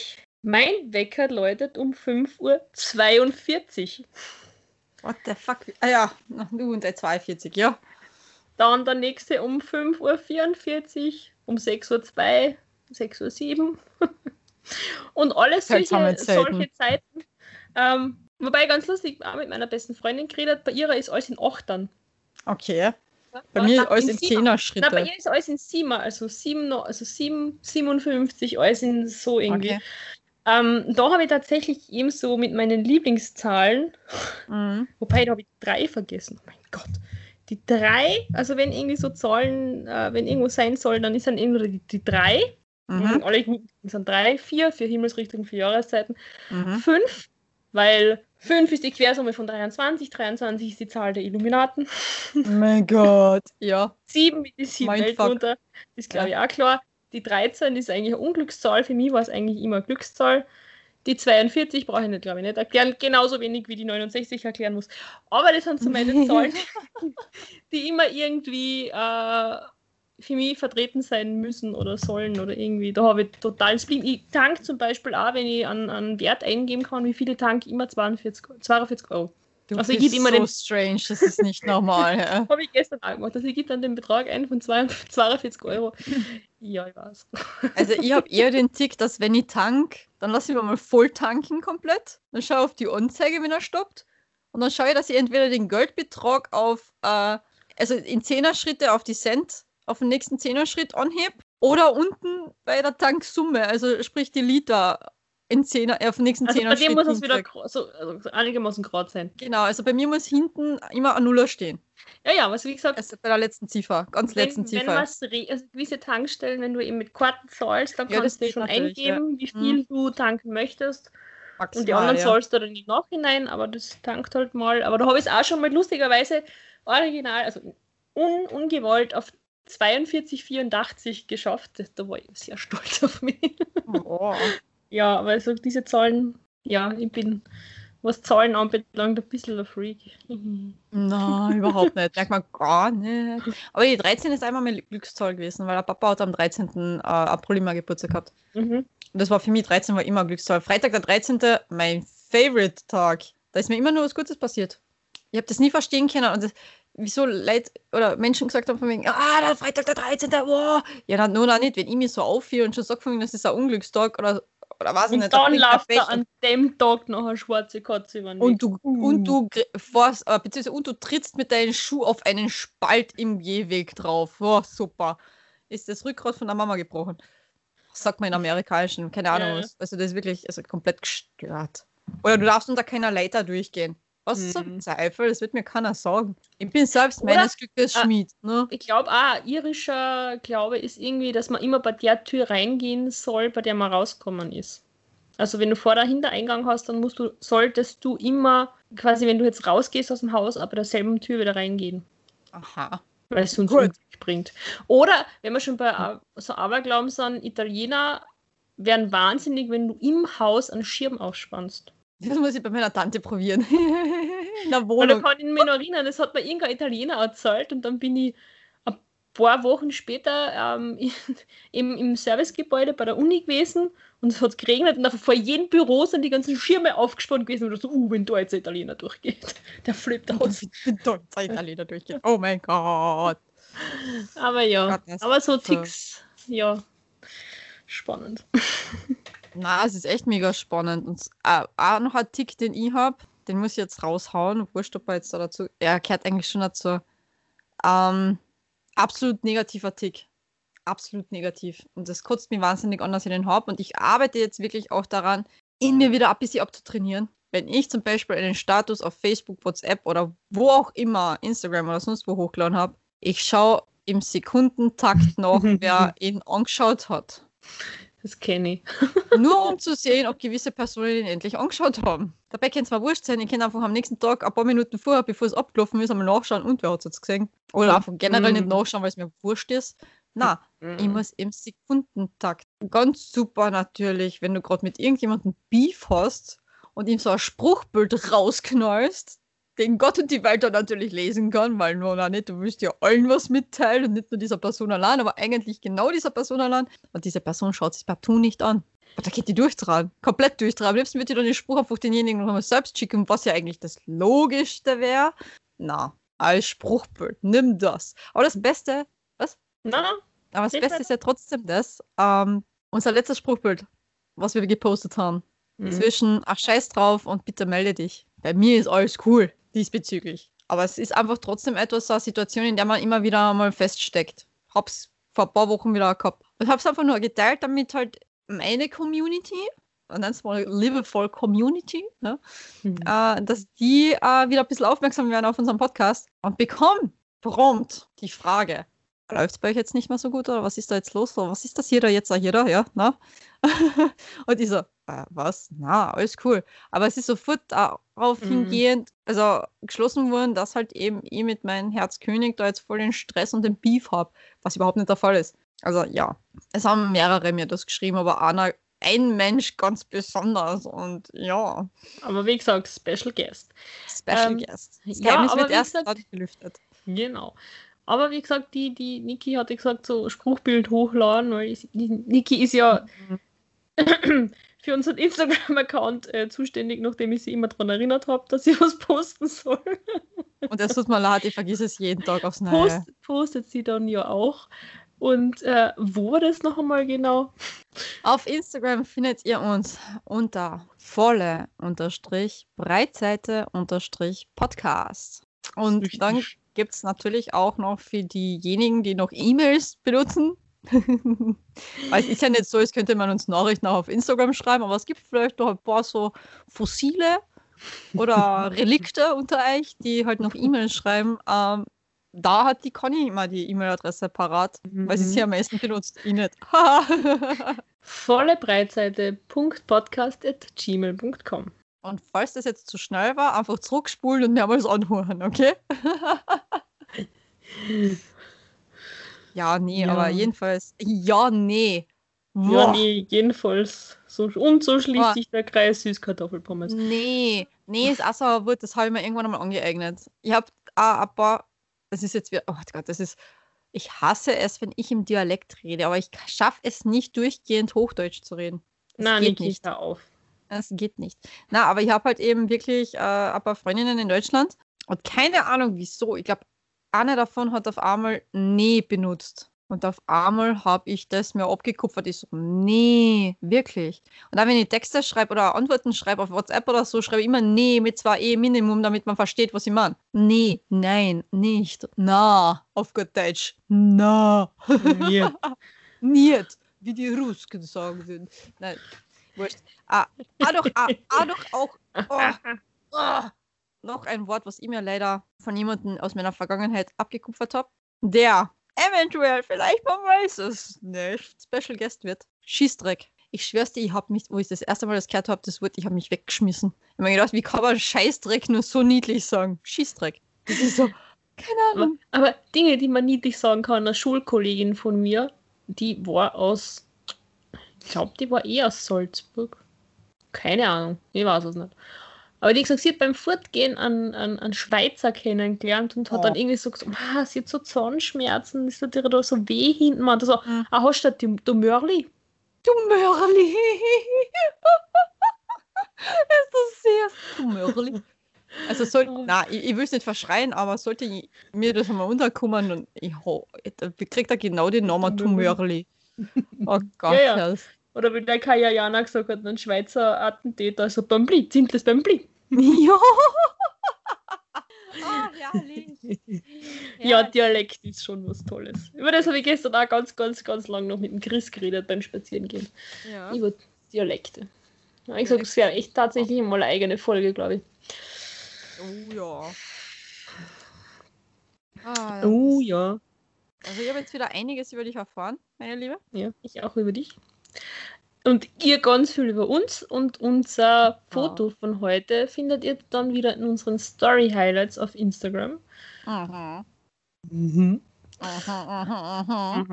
Mein Wecker läutet um 5.42 Uhr. What the fuck? Ah ja, du und der 42, ja. Dann der nächste um 5.44 Uhr, um 6.02 Uhr, 6.07 Uhr. und alles solche, solche Zeiten ähm, Wobei ganz lustig, auch mit meiner besten Freundin geredet, bei ihrer ist alles in Achtern. Okay. Bei Ja, mir alles in. Zehner-Schritte. Bei ihr ist alles in Siemer, also 7, also 7, 57, alles in so irgendwie. Okay. Ähm, da habe ich tatsächlich eben so mit meinen Lieblingszahlen, Mhm. wobei da habe ich drei vergessen. Oh mein Gott. Die drei, also wenn irgendwie so Zahlen, äh, wenn irgendwo sein soll, dann ist dann irgendwie die, die drei. Mhm. Alle sind drei, vier, vier Himmelsrichtungen, vier Jahreszeiten. Mhm. Fünf, weil fünf ist die Quersumme von 23, 23 ist die Zahl der Illuminaten. Mein Gott. Ja. Sieben die sieben. Weltwunder, ist glaube ich auch klar. Die 13 ist eigentlich eine Unglückszahl, für mich war es eigentlich immer eine Glückszahl. Die 42 brauche ich nicht, glaube ich, nicht erklären, genauso wenig wie die 69 erklären muss. Aber das sind so meine Zahlen, die immer irgendwie äh, für mich vertreten sein müssen oder sollen oder irgendwie. Da habe ich total Spleen. Ich tank zum Beispiel auch, wenn ich an, an Wert eingeben kann, wie viele tank, immer 42, 42 Euro. Du Also ich gebe immer so den- strange, das ist nicht normal. Ja. Habe ich gestern auch gemacht. Also ich gebe dann den Betrag ein von 42 42 Euro. Ja, ich weiß. Also ich habe eher den Tick, dass wenn ich tank, dann lasse ich mir mal voll tanken komplett. Dann schaue ich auf die Anzeige, wenn er stoppt. Und dann schaue ich, dass ich entweder den Geldbetrag auf, äh, also in Zehner-Schritte auf die Cent, auf den nächsten Zehner-Schritt anhebe. Oder unten bei der Tanksumme, also sprich die Liter in Zehner, äh, auf den nächsten Also bei Zehner-Schritt. dem muss es wieder so, also so einigermaßen gerade sein. Genau, also bei mir muss hinten immer ein Nuller stehen. Ja, ja, was wie gesagt, Also bei der letzten Ziffer, ganz letzten wenn, wenn Ziffer. was re- also gewisse Tankstellen, wenn du eben mit Karten zahlst, dann Ja, kannst du schon natürlich, ja. eingeben, wie viel du tanken möchtest. Maximal, Und die anderen ja. zahlst du dann im Nachhinein, aber das tankt halt mal. Aber da habe ich es auch schon mal lustigerweise original, also un, ungewollt auf 42,84 geschafft. Da war ich sehr stolz auf mich. Oh. Ja, aber also diese Zahlen, ja, ich bin, was Zahlen anbelangt, ein bisschen ein Freak. Nein, überhaupt nicht. Merkt man gar nicht. Aber die 13 ist einmal meine Glückszahl gewesen, weil der Papa hat am 13. äh, April immer Geburtstag gehabt. Mhm. Und das war für mich 13 war immer Glückszahl. Freitag der 13. mein Favorite Tag. Da ist mir immer nur was Gutes passiert. Ich habe das nie verstehen können und das, wieso Leute oder Menschen gesagt haben von wegen, ah, der Freitag der 13. Wow. Ja, dann nur noch nicht, wenn ich mir so aufführe und schon sage von wegen, das ist ein Unglückstag oder, oder weiß Und nicht. da dann läuft da an dem Tag noch eine schwarze Katze über und du, und du fährst, äh, beziehungsweise und du trittst mit deinem Schuh auf einen Spalt im Gehweg drauf. Oh, super. Ist das Rückgrat von der Mama gebrochen? Was sagt man in amerikanischen? Keine Ahnung. Ja. was. Also das ist wirklich also komplett gestört. Oder du darfst unter keiner Leiter durchgehen. Was Mhm. zum Zweifel? Das wird mir keiner sagen. Ich bin selbst Oder- meines Glückes Ah. Schmied. Ne? Ich glaube auch, irischer Glaube ist irgendwie, dass man immer bei der Tür reingehen soll, bei der man rauskommen ist. Also wenn du vor der Hintereingang hast, dann musst du, solltest du immer, quasi wenn du jetzt rausgehst aus dem Haus, aber derselben Tür wieder reingehen. Aha. Weil es Gut. Unglück bringt. Oder, wenn wir schon bei A- so Aberglauben sind, Italiener werden wahnsinnig, wenn du im Haus einen Schirm aufspannst. Das muss ich bei meiner Tante probieren. In der Weil da Wohnung. kann ich mich noch erinnern, das hat mir irgendein Italiener erzählt und dann bin ich ein paar Wochen später ähm, im, im Servicegebäude bei der Uni gewesen und es hat geregnet und vor jedem Büro sind die ganzen Schirme aufgespannt gewesen und so, uh, wenn da jetzt ein Italiener durchgeht, der flippt aus. Zeit Italiener durchgehen. Oh mein Gott. Aber ja, Gott, aber so- Ticks, ja, spannend. Na, es ist echt mega spannend. Und äh, auch noch ein Tick, den ich habe, den muss ich jetzt raushauen. Wurscht, ob er jetzt da dazu. Er gehört eigentlich schon dazu. Ähm, absolut negativer Tick. Absolut negativ. Und das kotzt mich wahnsinnig an, dass ich den habe. Und ich arbeite jetzt wirklich auch daran, ihn mir wieder ein bisschen abzutrainieren. Wenn ich zum Beispiel einen Status auf Facebook, WhatsApp oder wo auch immer, Instagram oder sonst wo hochgeladen habe, ich schaue im Sekundentakt nach, wer ihn angeschaut hat. Das kenne ich. Nur um zu sehen, ob gewisse Personen ihn endlich angeschaut haben. Dabei kann es zwar wurscht sein, ich kann einfach am nächsten Tag, ein paar Minuten vorher, bevor es abgelaufen ist, einmal nachschauen und wer hat es jetzt gesehen. Oder einfach generell nicht Mhm. nachschauen, weil es mir wurscht ist. Na, ich muss im Sekundentakt. Ganz super natürlich, wenn du gerade mit irgendjemandem Beef hast und ihm so ein Spruchbild rausknallst, den Gott und die Welt dann natürlich lesen kann, weil nur noch nicht, du willst ja allen was mitteilen und nicht nur dieser Person allein, aber eigentlich genau dieser Person allein. Und diese Person schaut sich partout nicht an. Aber da geht die durchtragen, komplett durchtragen. Am liebsten wird die dann den Spruch einfach denjenigen noch mal selbst schicken, was ja eigentlich das Logischste wäre. Na, als Spruchbild, nimm das. Aber das Beste, Na, na, aber das Beste ist ja trotzdem das, ähm, unser letztes Spruchbild, was wir gepostet haben. Mhm. Zwischen ach scheiß drauf und bitte melde dich. bei mir ist alles cool diesbezüglich. Aber es ist einfach trotzdem etwas, so eine Situation, in der man immer wieder mal feststeckt. Hab's vor ein paar Wochen wieder gehabt. Und hab's einfach nur geteilt, damit halt meine Community, man nennt es mal liebevoll Community, ne? Mhm. äh, dass die äh, wieder ein bisschen aufmerksam werden auf unseren Podcast und bekommen prompt die Frage, läuft es bei euch jetzt nicht mehr so gut oder was ist da jetzt los? Oder was ist das hier da jetzt hier da? Ja, na? und ich so, äh, was? Na, alles cool. Aber es ist sofort darauf Mhm. hingehend, also geschlossen worden, dass halt eben ich mit meinem Herzkönig da jetzt voll den Stress und den Beef habe, was überhaupt nicht der Fall ist. Also ja, es haben mehrere mir das geschrieben, aber einer, ein Mensch ganz besonders und ja, Aber wie gesagt, Special Guest. Special Ähm, Guest. Das ja, Geheimnis aber wird erst gesagt- gelüftet. Genau. Aber wie gesagt, die, die Niki hatte gesagt, so Spruchbild hochladen, weil ich, die Niki ist ja für unseren Instagram-Account äh, zuständig, nachdem ich sie immer daran erinnert habe, dass sie was posten soll. Und es tut mir leid, ich vergesse es jeden Tag aufs Neue. Post, postet sie dann ja auch. Und äh, wo war das noch einmal genau? Auf Instagram findet ihr uns unter volle unterstrich Breitseite unterstrich Podcast. Und dann gibt es natürlich auch noch für diejenigen, die noch E-Mails benutzen. Weil es ist ja nicht so, als könnte man uns Nachrichten auch auf Instagram schreiben, aber es gibt vielleicht noch ein paar so Fossile oder Relikte unter euch, die halt noch E-Mails schreiben. Ähm, da hat die Conny immer die E-Mail-Adresse parat, weil sie sie am meisten benutzt. Ich nicht. Volle Breitseite .podcast.gmail.com Und falls das jetzt zu schnell war, einfach zurückspulen und mehrmals anhören, okay? Ja, nee, Ja. aber jedenfalls. Ja, nee. Ja, Boah, nee, jedenfalls. So, und so schließt Boah. sich der Kreis Süßkartoffelpommes. Nee, nee, ist auch so ein Wort, das habe ich mir irgendwann einmal angeeignet. Ich habe auch ein paar, das ist jetzt wieder, oh Gott, das ist, ich hasse es, wenn ich im Dialekt rede, aber ich schaffe es nicht durchgehend Hochdeutsch zu reden. Das Na, geht nicht. hör auf. Das geht nicht. Na, aber ich habe halt eben wirklich äh, ein paar Freundinnen in Deutschland und keine Ahnung wieso. Ich glaube, eine davon hat auf einmal nee benutzt. Und auf einmal habe ich das mir abgekupfert. Ich so, nee, wirklich. Und dann, wenn ich Texte schreibe oder Antworten schreibe auf WhatsApp oder so, schreibe ich immer nee mit zwei E Minimum, damit man versteht, was ich meine. Nee, nein, nicht. Na, auf gut Deutsch. Na. Ja. Niet, wie die Rusken sagen würden. Nein, wurscht. Ah, ah doch, ah, ah doch auch. Oh, oh, noch ein Wort, was ich mir leider von jemandem aus meiner Vergangenheit abgekupfert habe. Der eventuell, vielleicht, man weiß es nicht, Special Guest wird. Schießdreck. Ich schwör's dir, ich habe mich, wo ich das erste Mal das gehört habe, das Wort, ich habe mich weggeschmissen. Ich habe mir gedacht, wie kann man Scheißdreck nur so niedlich sagen? Schießdreck. Das ist so, keine Aber, Ahnung. aber Dinge, die man niedlich sagen kann, eine Schulkollegin von mir, die war aus, ich glaube, die war eh aus Salzburg. Keine Ahnung, ich weiß es nicht. Aber die gesagt, sie hat beim Fortgehen einen, einen, einen Schweizer kennengelernt und hat Oh. dann irgendwie so gesagt, ah, sie hat so Zahnschmerzen, es tut ihr da so weh hinten. Man so, Mhm. ah, hast du du, du Mörli? Du Mörli. ist das sehr. Du Mörli. Also soll, Oh. na, ich, ich will es nicht verschreien, aber sollte ich, mir das einmal unterkommen und ich ho, da kriegt er genau den Namen Du Mörli. Oh Gott, Ja, ja. Das- Oder wie der Kaya Jana gesagt hat, ein Schweizer Attentäter, so Bambli, ziemlich Bambli. Ja. Ah, herrlich. Ja, Dialekt ist schon was Tolles. Über das habe ich gestern auch ganz, ganz, ganz lang noch mit dem Chris geredet beim Spazierengehen. ja. Über Dialekte. Ja, ich sage, es wäre echt tatsächlich mal eine eigene Folge, glaube ich. Oh ja. Ah, Oh das- ja. Also ich habe jetzt wieder einiges über dich erfahren, meine Liebe. Ja, ich auch über dich. Und ihr ganz viel über uns und unser Foto von heute findet ihr dann wieder in unseren Story Highlights auf Instagram. Aha. Mhm. Aha, aha, aha.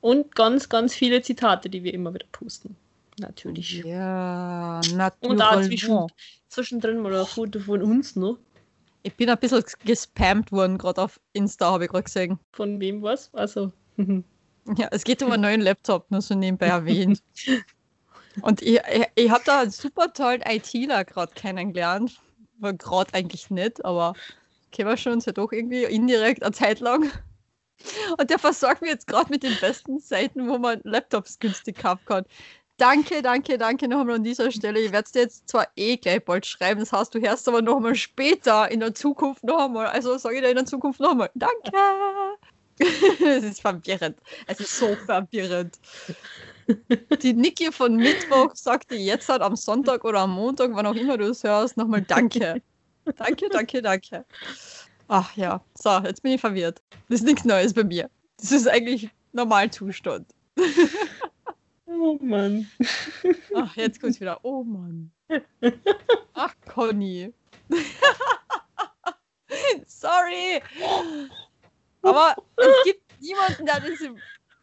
Und ganz, ganz viele Zitate, die wir immer wieder posten. Natürlich. Ja, Und da zwischen, natürlich. zwischendrin mal ein Foto von uns noch. Ich bin ein bisschen gespammt worden, gerade auf Insta, habe ich gerade gesehen. Von wem was? Also. Ja, es geht um einen neuen Laptop, nur so nebenbei erwähnt. Und ich, ich, ich habe da einen super tollen ITler gerade kennengelernt. War gerade eigentlich nicht, aber kennen wir schon uns ja doch irgendwie indirekt eine Zeit lang. Und der versorgt mich jetzt gerade mit den besten Seiten, wo man Laptops günstig kaufen kann. danke, danke, danke nochmal an dieser Stelle. Ich werde es dir jetzt zwar eh gleich bald schreiben, das heißt, du hörst aber nochmal später in der Zukunft nochmal. Also sage ich dir in der Zukunft nochmal. Danke. es ist verwirrend. Es ist so verwirrend. Die Niki von Mittwoch sagte jetzt halt am Sonntag oder am Montag, wann auch immer du es hörst, nochmal Danke. Danke, danke, danke. Ach ja, so, jetzt bin ich verwirrt. Das ist nichts Neues bei mir. Das ist eigentlich Normalzustand. Oh Mann. Ach, jetzt kommt's wieder. Oh Mann. Ach, Conny. Sorry. Aber es gibt niemanden, der diese,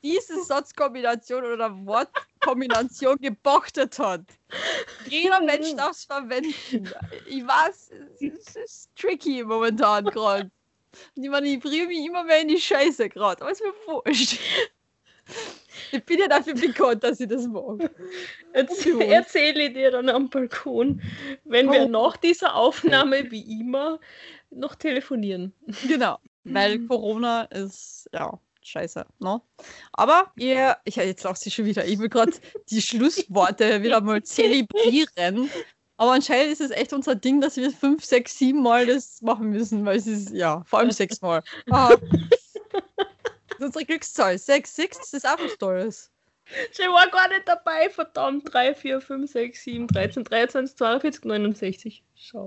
diese Satzkombination oder Wortkombination gebochtet hat. Jeder Mensch darf es verwenden. Ich weiß, es ist tricky momentan gerade. Ich meine, ich bringe mich immer mehr in die Scheiße gerade, aber ist mir wurscht. Ich bin ja dafür bekannt, dass ich das mache. Erzähl, erzähle ich dir dann am Balkon, wenn wir nach dieser Aufnahme wie immer noch telefonieren. Genau, weil Corona ist, ja, scheiße, ne? Aber ihr, ich jetzt lache sie schon wieder, ich will gerade die Schlussworte wieder mal zelebrieren. Aber anscheinend ist es echt unser Ding, dass wir fünf, sechs, sieben Mal das machen müssen, weil es ist, ja, vor allem sechs Mal. Ah. Das ist unsere Glückszahl. Sechs, sechs, das ist auch was Tolles. Ich war gar nicht dabei, verdammt. 3, 4, 5, 6, 7, 13, 23, 42, 69. Schau.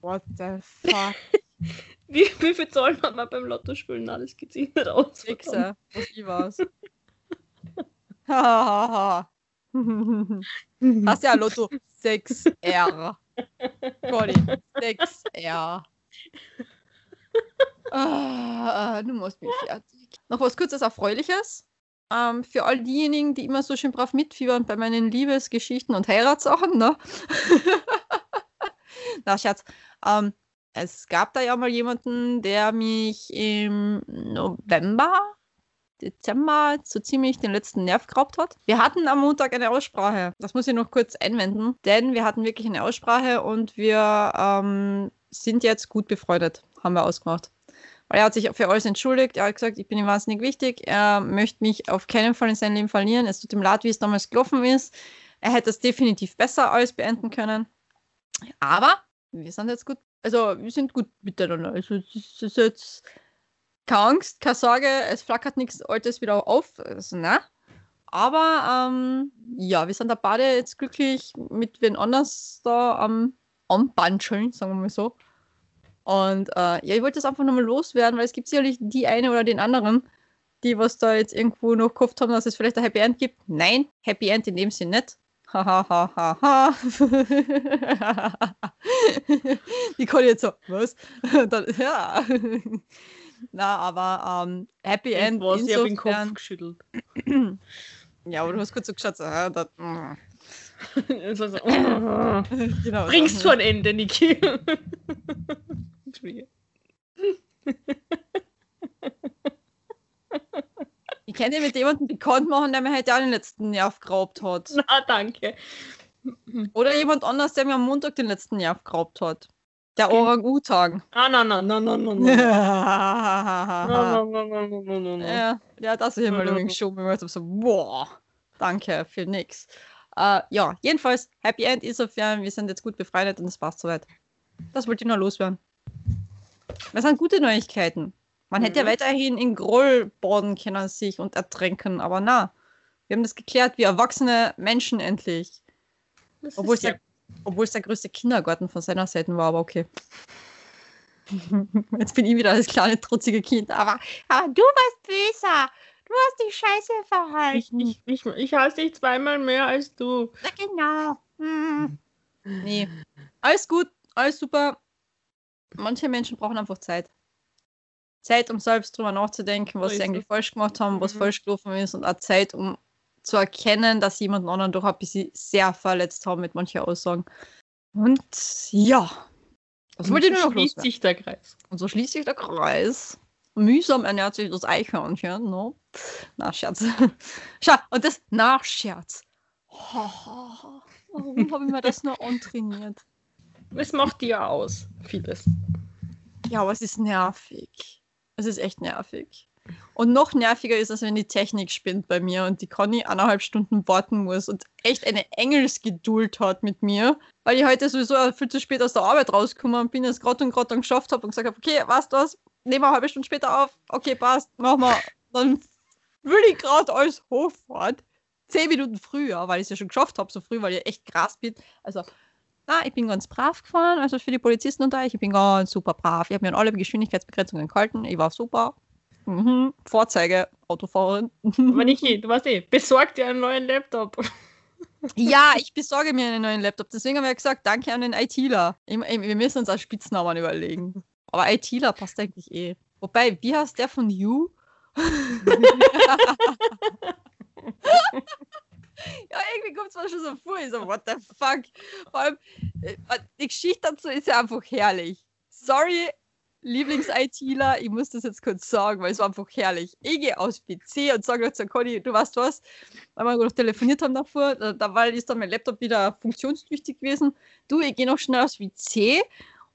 What the fuck? Wie, wie viel Zahlen hat man beim Lotto spielen? Na, das geht sich nicht aus. Wichser, was ich. Hahaha. Hast ja Lotto 6R. Conny, 6R. Ah, du machst mich fertig. Noch was kurzes Erfreuliches. Ähm, für all diejenigen, die immer so schön brav mitfiebern bei meinen Liebesgeschichten und Heiratssachen, ne? Na, Schatz. Ähm, es gab da ja mal jemanden, der mich im November, Dezember so ziemlich den letzten Nerv geraubt hat. Wir hatten am Montag eine Aussprache. Das muss ich noch kurz einwenden, denn wir hatten wirklich eine Aussprache und wir ähm, sind jetzt gut befreundet, haben wir ausgemacht. Weil er hat sich für alles entschuldigt. Er hat gesagt, ich bin ihm wahnsinnig wichtig. Er möchte mich auf keinen Fall in seinem Leben verlieren. Es tut ihm leid, wie es damals gelaufen ist. Er hätte es definitiv besser alles beenden können. Aber wir sind jetzt gut, also wir sind gut miteinander. Also es ist jetzt keine Angst, keine Sorge, es flackert nichts Altes wieder auf. Also, ne? Aber ähm, ja, wir sind da beide jetzt glücklich mit wen anders da am Anbanscheln, sagen wir mal so. Und äh, ja, ich wollte das einfach nochmal loswerden, weil es gibt sicherlich die eine oder den anderen, die was da jetzt irgendwo noch gehofft haben, dass es vielleicht ein Happy End gibt. Nein, Happy End in dem Sinn nicht. Hahaha. die kann jetzt so, was? Dann, ja. Na, aber ähm, Happy End. Was, ich habe den Kopf geschüttelt. ja, aber du hast kurz so geschaut, so, ja, das, mm. so, so, genau, Bringst so. zu ein Ende, Niki. Entschuldige. Ich kann dir mit jemandem bekannt machen, der mir heute auch den letzten Nerv geraubt hat. Na, danke. Oder jemand anders, der mir am Montag den letzten Nerv geraubt hat. Der Orang-Utan. Ah, nein, nein, nein, nein, nein. Ja, ja, das ist immer irgendwie schon, wenn man so, boah, danke für nix. Uh, ja, jedenfalls, Happy End insofern, wir sind jetzt gut befreundet und es passt soweit. Das wollte ich nur loswerden. Das sind gute Neuigkeiten. Man mhm. hätte ja mhm. weiterhin in Groll baden können sich und ertränken, aber na, wir haben das geklärt wie erwachsene Menschen endlich. Obwohl es, ja. der, obwohl es der größte Kindergarten von seiner Seite war, aber okay. Jetzt bin ich wieder das kleine, trutzige Kind, aber, aber du warst böser. Du hast dich scheiße verhalten. Ich, ich, ich, ich hasse dich zweimal mehr als du. Na genau. Hm. Nee. Alles gut, alles super. Manche Menschen brauchen einfach Zeit. Zeit, um selbst drüber nachzudenken, was sie eigentlich falsch gemacht haben, was mhm. falsch gelaufen ist und auch Zeit, um zu erkennen, dass jemand anderen doch ein bisschen sehr verletzt haben mit manchen Aussagen. Und ja, was wollte ich nur noch schließt sich der Kreis. Und so schließt sich der Kreis. Mühsam ernährt sich das Eichhörnchen, no? Na, Scherz. Schau, und das nach Scherz. Warum habe ich mir das nur antrainiert? Es macht dir aus, vieles. Ja, aber es ist nervig. Es ist echt nervig. Und noch nerviger ist es, wenn die Technik spinnt bei mir und die Conny eineinhalb Stunden warten muss und echt eine Engelsgeduld hat mit mir, weil ich heute sowieso viel zu spät aus der Arbeit rauskomme und bin jetzt gerade und gerade geschafft habe und gesagt habe, okay, was das? Nehmen wir eine halbe Stunde später auf. Okay, passt, machen wir. Dann will ich gerade alles hochfahren. Zehn Minuten früher, weil ich es ja schon geschafft habe, so früh, weil ich echt krass bin. Also, na, ich bin ganz brav gefahren, also für die Polizisten unter euch, ich bin ganz super brav. Ich habe mir an alle Geschwindigkeitsbegrenzungen gehalten, ich war super. Mhm. Vorzeige, Autofahrerin. Aber Niki, du weißt eh, besorg dir einen neuen Laptop. Ja, ich besorge mir einen neuen Laptop. Deswegen haben wir gesagt, danke an den ITler. Ich, ich, wir müssen uns als Spitznamen überlegen. Aber ITler passt eigentlich eh. Wobei, wie heißt der von You? ja, irgendwie kommt es mir schon so vor. Ich so, what the fuck? Vor allem, äh, die Geschichte dazu ist ja einfach herrlich. Sorry, Lieblings-ITler, ich muss das jetzt kurz sagen, weil es war einfach herrlich. Ich gehe aus PC und sage zu Conny, du weißt was, weil wir noch telefoniert haben davor, da, da war, ist dann mein Laptop wieder funktionstüchtig gewesen. Du, ich gehe noch schnell aus PC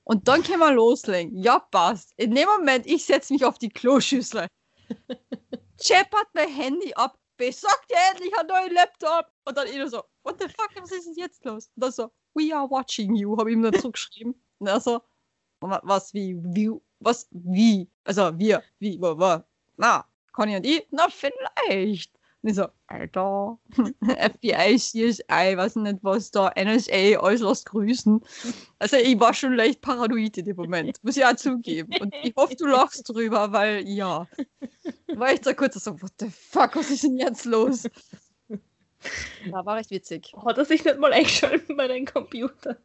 und dann können wir loslegen. Ja, passt. In dem Moment, ich setze mich auf die Kloschüssel. Scheppert mein Handy ab, besorgt dir endlich einen neuen Laptop. Und dann ich so, what the fuck, was ist denn jetzt los? Und dann so, we are watching you, habe ich ihm dann zurückgeschrieben. Und er so, was, wie, wie, was, wie? Also, wir, wie, wo, wo? Na, Conny und ich? Na, vielleicht. Und ich so, Alter, FBI, CSI, weiß nicht was da, NSA, alles lasst grüßen. Also ich war schon leicht paranoid in dem Moment, muss ich auch zugeben. Und ich hoffe, du lachst drüber, weil ja. War ich da kurz so, what the fuck, was ist denn jetzt los? Ja, war recht witzig. Hat er sich nicht mal eingeschaltet bei deinem Computer?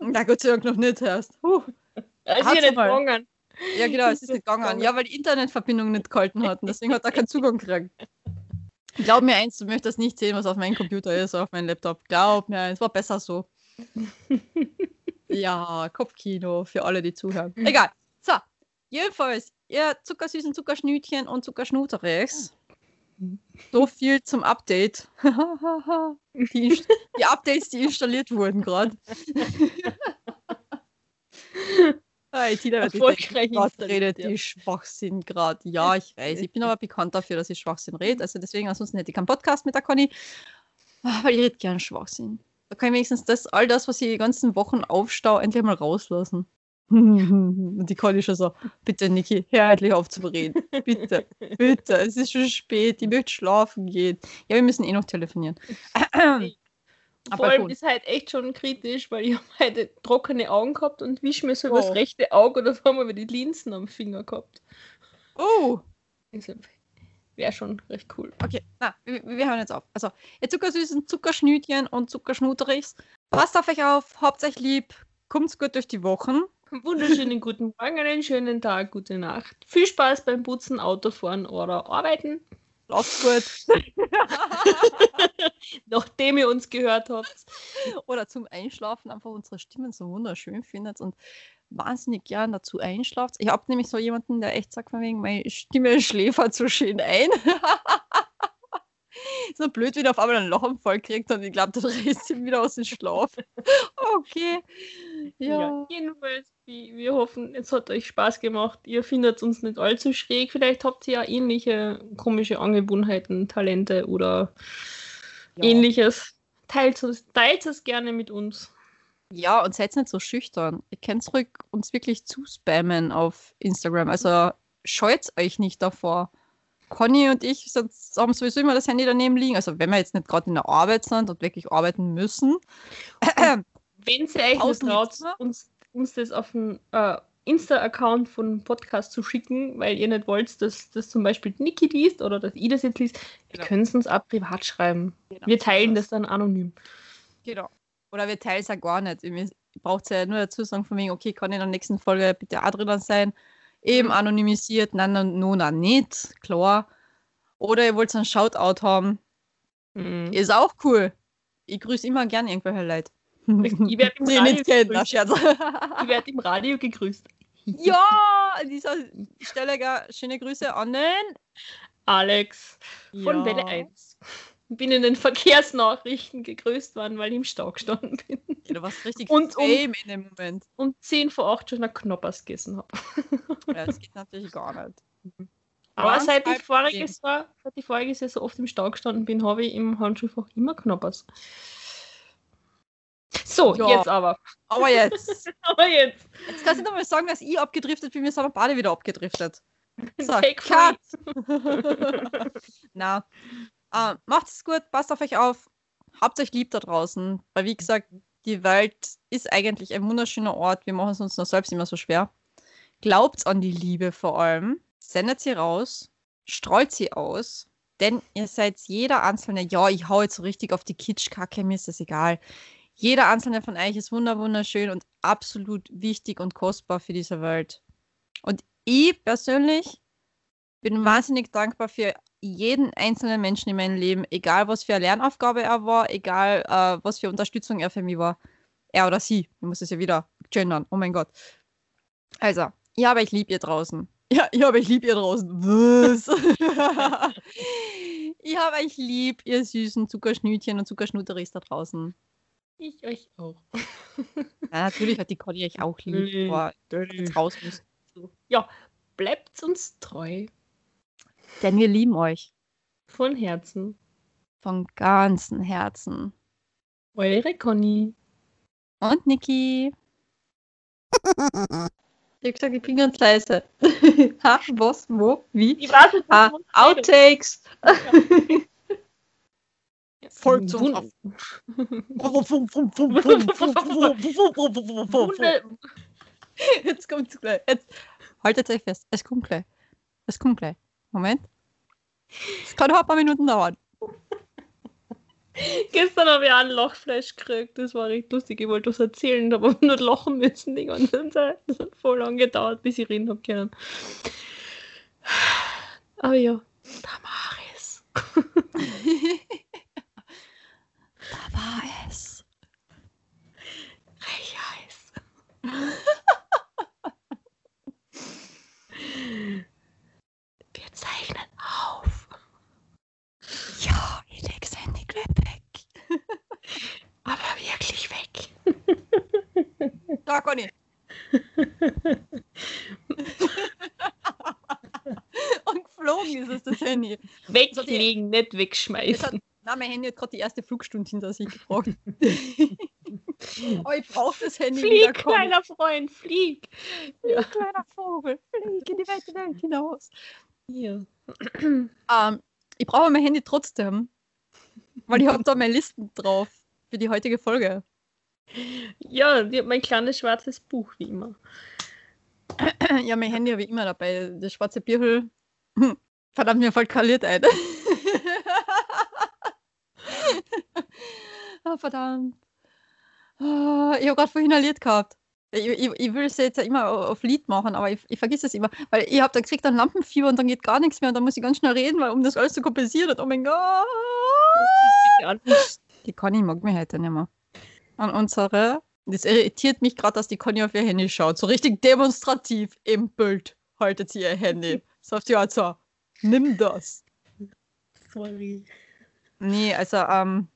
Na Gott sei Dank noch nicht erst. Huh. ist ja nicht gegangen. Ja, genau, es ist nicht gegangen. Ja, weil die Internetverbindung nicht gehalten hat. Und deswegen hat er keinen Zugang gekriegt. Glaub mir eins, du möchtest nicht sehen, was auf meinem Computer ist, auf meinem Laptop. Glaub mir eins, war besser so. ja, Kopfkino für alle, die zuhören. Egal. So, jedenfalls, ihr zuckersüßen Zuckerschnütchen und Zuckerschnuterichs. So viel zum Update. die, die Updates, die installiert wurden gerade. Hey, Tina Erfolgreich redet die Schwachsinn gerade. Ja, ich weiß. Ich bin aber bekannt dafür, dass ich Schwachsinn rede. Also deswegen, ansonsten hätte ich keinen Podcast mit der Conny. Ah, weil ich rede gern Schwachsinn. Da kann ich wenigstens das, all das, was ich die ganzen Wochen aufstau, endlich mal rauslassen. Und die Conny schon so, bitte Niki, hör endlich auf zu reden. Bitte, bitte, es ist schon spät, ich möchte schlafen gehen. Ja, wir müssen eh noch telefonieren. Vor allem ist halt echt schon kritisch, weil ich habe heute trockene Augen gehabt und wisch mir so oh. das rechte Auge oder so haben wir die Linsen am Finger gehabt. Oh! Wäre schon recht cool. Okay, na, wir, wir hören jetzt auf. Also, ihr zuckersüßen Zuckerschnütchen und Zuckerschnuterichs. Passt auf euch auf, habt euch lieb, kommt's gut durch die Wochen. Wunderschönen guten Morgen, einen schönen Tag, gute Nacht. Viel Spaß beim Putzen, Autofahren oder Arbeiten. Schlaft gut. Nachdem ihr uns gehört habt. Oder zum Einschlafen einfach unsere Stimmen so wunderschön findet und wahnsinnig gern dazu einschlaft. Ich habe nämlich so jemanden, der echt sagt, von wegen, meine Stimme schläfert so schön ein. so blöd, wie er auf einmal ein Loch im Voll kriegt und ich glaube, da reißt ihm wieder aus dem Schlaf. okay. Ja. ja. Jedenfalls, wir hoffen, es hat euch Spaß gemacht. Ihr findet uns nicht allzu schräg. Vielleicht habt ihr ja ähnliche komische Angewohnheiten, Talente oder ja. ähnliches. Teilt es, teilt es gerne mit uns. Ja, und seid nicht so schüchtern. Ihr könnt zurück uns wirklich zu spammen auf Instagram. Also scheut euch nicht davor. Conny und ich sind, haben sowieso immer das Handy daneben liegen. Also wenn wir jetzt nicht gerade in der Arbeit sind und wirklich arbeiten müssen. wenn sie euch nicht traut, uns, uns das auf den äh, Insta-Account von Podcast zu schicken, weil ihr nicht wollt, dass das zum Beispiel Niki liest oder dass ich das jetzt liest, genau. ihr könnt es uns auch privat schreiben. Genau. Wir teilen das dann anonym. Genau. Oder wir teilen es ja gar nicht. Ihr braucht ja nur dazu sagen, von wegen, okay, kann in der nächsten Folge bitte auch drinnen sein. Eben mhm. anonymisiert, nein, Nona nicht, klar. Oder ihr wollt einen Shoutout haben. Mhm. Ist auch cool. Ich grüße immer gern irgendwelche Leute. Ich werde im, Radio gegrüßt. ich werd im Radio gegrüßt. Ja, an dieser Stelle gar schöne Grüße an den Alex von ja. Welle 1 bin in den Verkehrsnachrichten gegrüßt worden, weil ich im Stau gestanden bin. Ja, du warst richtig und um, in dem Moment. Und 10 vor 8 schon ein Knoppers gegessen habe. Ja, das geht natürlich gar nicht. Aber seit ich voriges Jahr, seit ich voriges Jahr so oft im Stau gestanden bin, habe ich im Handschuhfach immer Knoppers. So, Ja. jetzt aber. Aber jetzt. Aber jetzt. Jetzt kannst du doch mal sagen, dass ich abgedriftet bin. Wir sind aber beide wieder abgedriftet. So, Take cut. Na, äh, macht es gut, passt auf euch auf, habt euch lieb da draußen. Weil, wie gesagt, die Welt ist eigentlich ein wunderschöner Ort. Wir machen es uns nur selbst immer so schwer. Glaubt an die Liebe vor allem. Sendet sie raus, streut sie aus. Denn ihr seid jeder einzelne, ja, ich hau jetzt so richtig auf die Kitschkacke, mir ist das egal. Jeder einzelne von euch ist wunder wunderschön und absolut wichtig und kostbar für diese Welt. Und ich persönlich bin wahnsinnig dankbar für jeden einzelnen Menschen in meinem Leben, egal was für eine Lernaufgabe er war, egal äh, was für Unterstützung er für mich war. Er oder sie. Ich muss es ja wieder gendern. Oh mein Gott. Also, ich habe euch lieb, ihr draußen. Ja, ich habe euch lieb, ihr draußen. Was? ich habe euch lieb, ihr süßen Zuckerschnütchen und Zuckerschnutteris da draußen. Ich euch auch. Ja, natürlich hat die Conny euch auch lieb, aber jetzt raus muss. Ja, bleibt uns treu. Denn wir lieben euch. Von Herzen. Von ganzem Herzen. Eure Conny. Und Niki. Ich hab gesagt, ich bin ganz leise. ha, was, wo, wie? Ich weiß nicht, Ah, was Outtakes. Voll Wunde- Jetzt kommt's gleich. Jetzt. Haltet euch fest. Es kommt gleich. Es kommt gleich. Moment. Es kann noch ein paar Minuten dauern. Gestern habe ich auch ein Lochfleisch gekriegt. Das war richtig lustig. Ich wollte was erzählen, aber nur lachen müssen die ganze Zeit. Das hat voll lang gedauert, bis ich reden habe können. Aber ja, Damaris. Da war es. Recht heiß. Wir zeichnen auf. Ja, ich leg das Handy gleich weg. Aber wirklich weg. Da, Conny. Und geflogen ist es, das Handy. Weglegen, nicht wegschmeißen. Nein, mein Handy hat gerade die erste Flugstunde hinter sich gebracht. Aber ich brauche das Handy Flieg, kleiner Freund, flieg. Ja. Flieg, kleiner Vogel, flieg in die weite Welt hinaus. Ja. Ähm, ich brauche mein Handy trotzdem, weil ich habe da meine Listen drauf für die heutige Folge. Ja, mein kleines schwarzes Buch, wie immer. Ja, mein Handy habe ich immer dabei. Das schwarze Bierhüll. Verdammt, mir fällt kaliert ein. ah, verdammt. Ah, ich habe gerade vorhin ein Lied gehabt. Ich, ich, ich will es jetzt immer auf Lied machen, aber ich, ich vergesse es immer. Weil ich habe dann kriegt dann Lampenfieber und dann geht gar nichts mehr und dann muss ich ganz schnell reden, weil um das alles zu kompensieren. Oh mein Gott. Die Conny mag mich heute nicht mehr. An unsere. Das irritiert mich gerade, dass die Conny auf ihr Handy schaut. So richtig demonstrativ im Bild haltet sie ihr Handy. Sagt ja so, nimm das. Sorry. Nee, also ähm,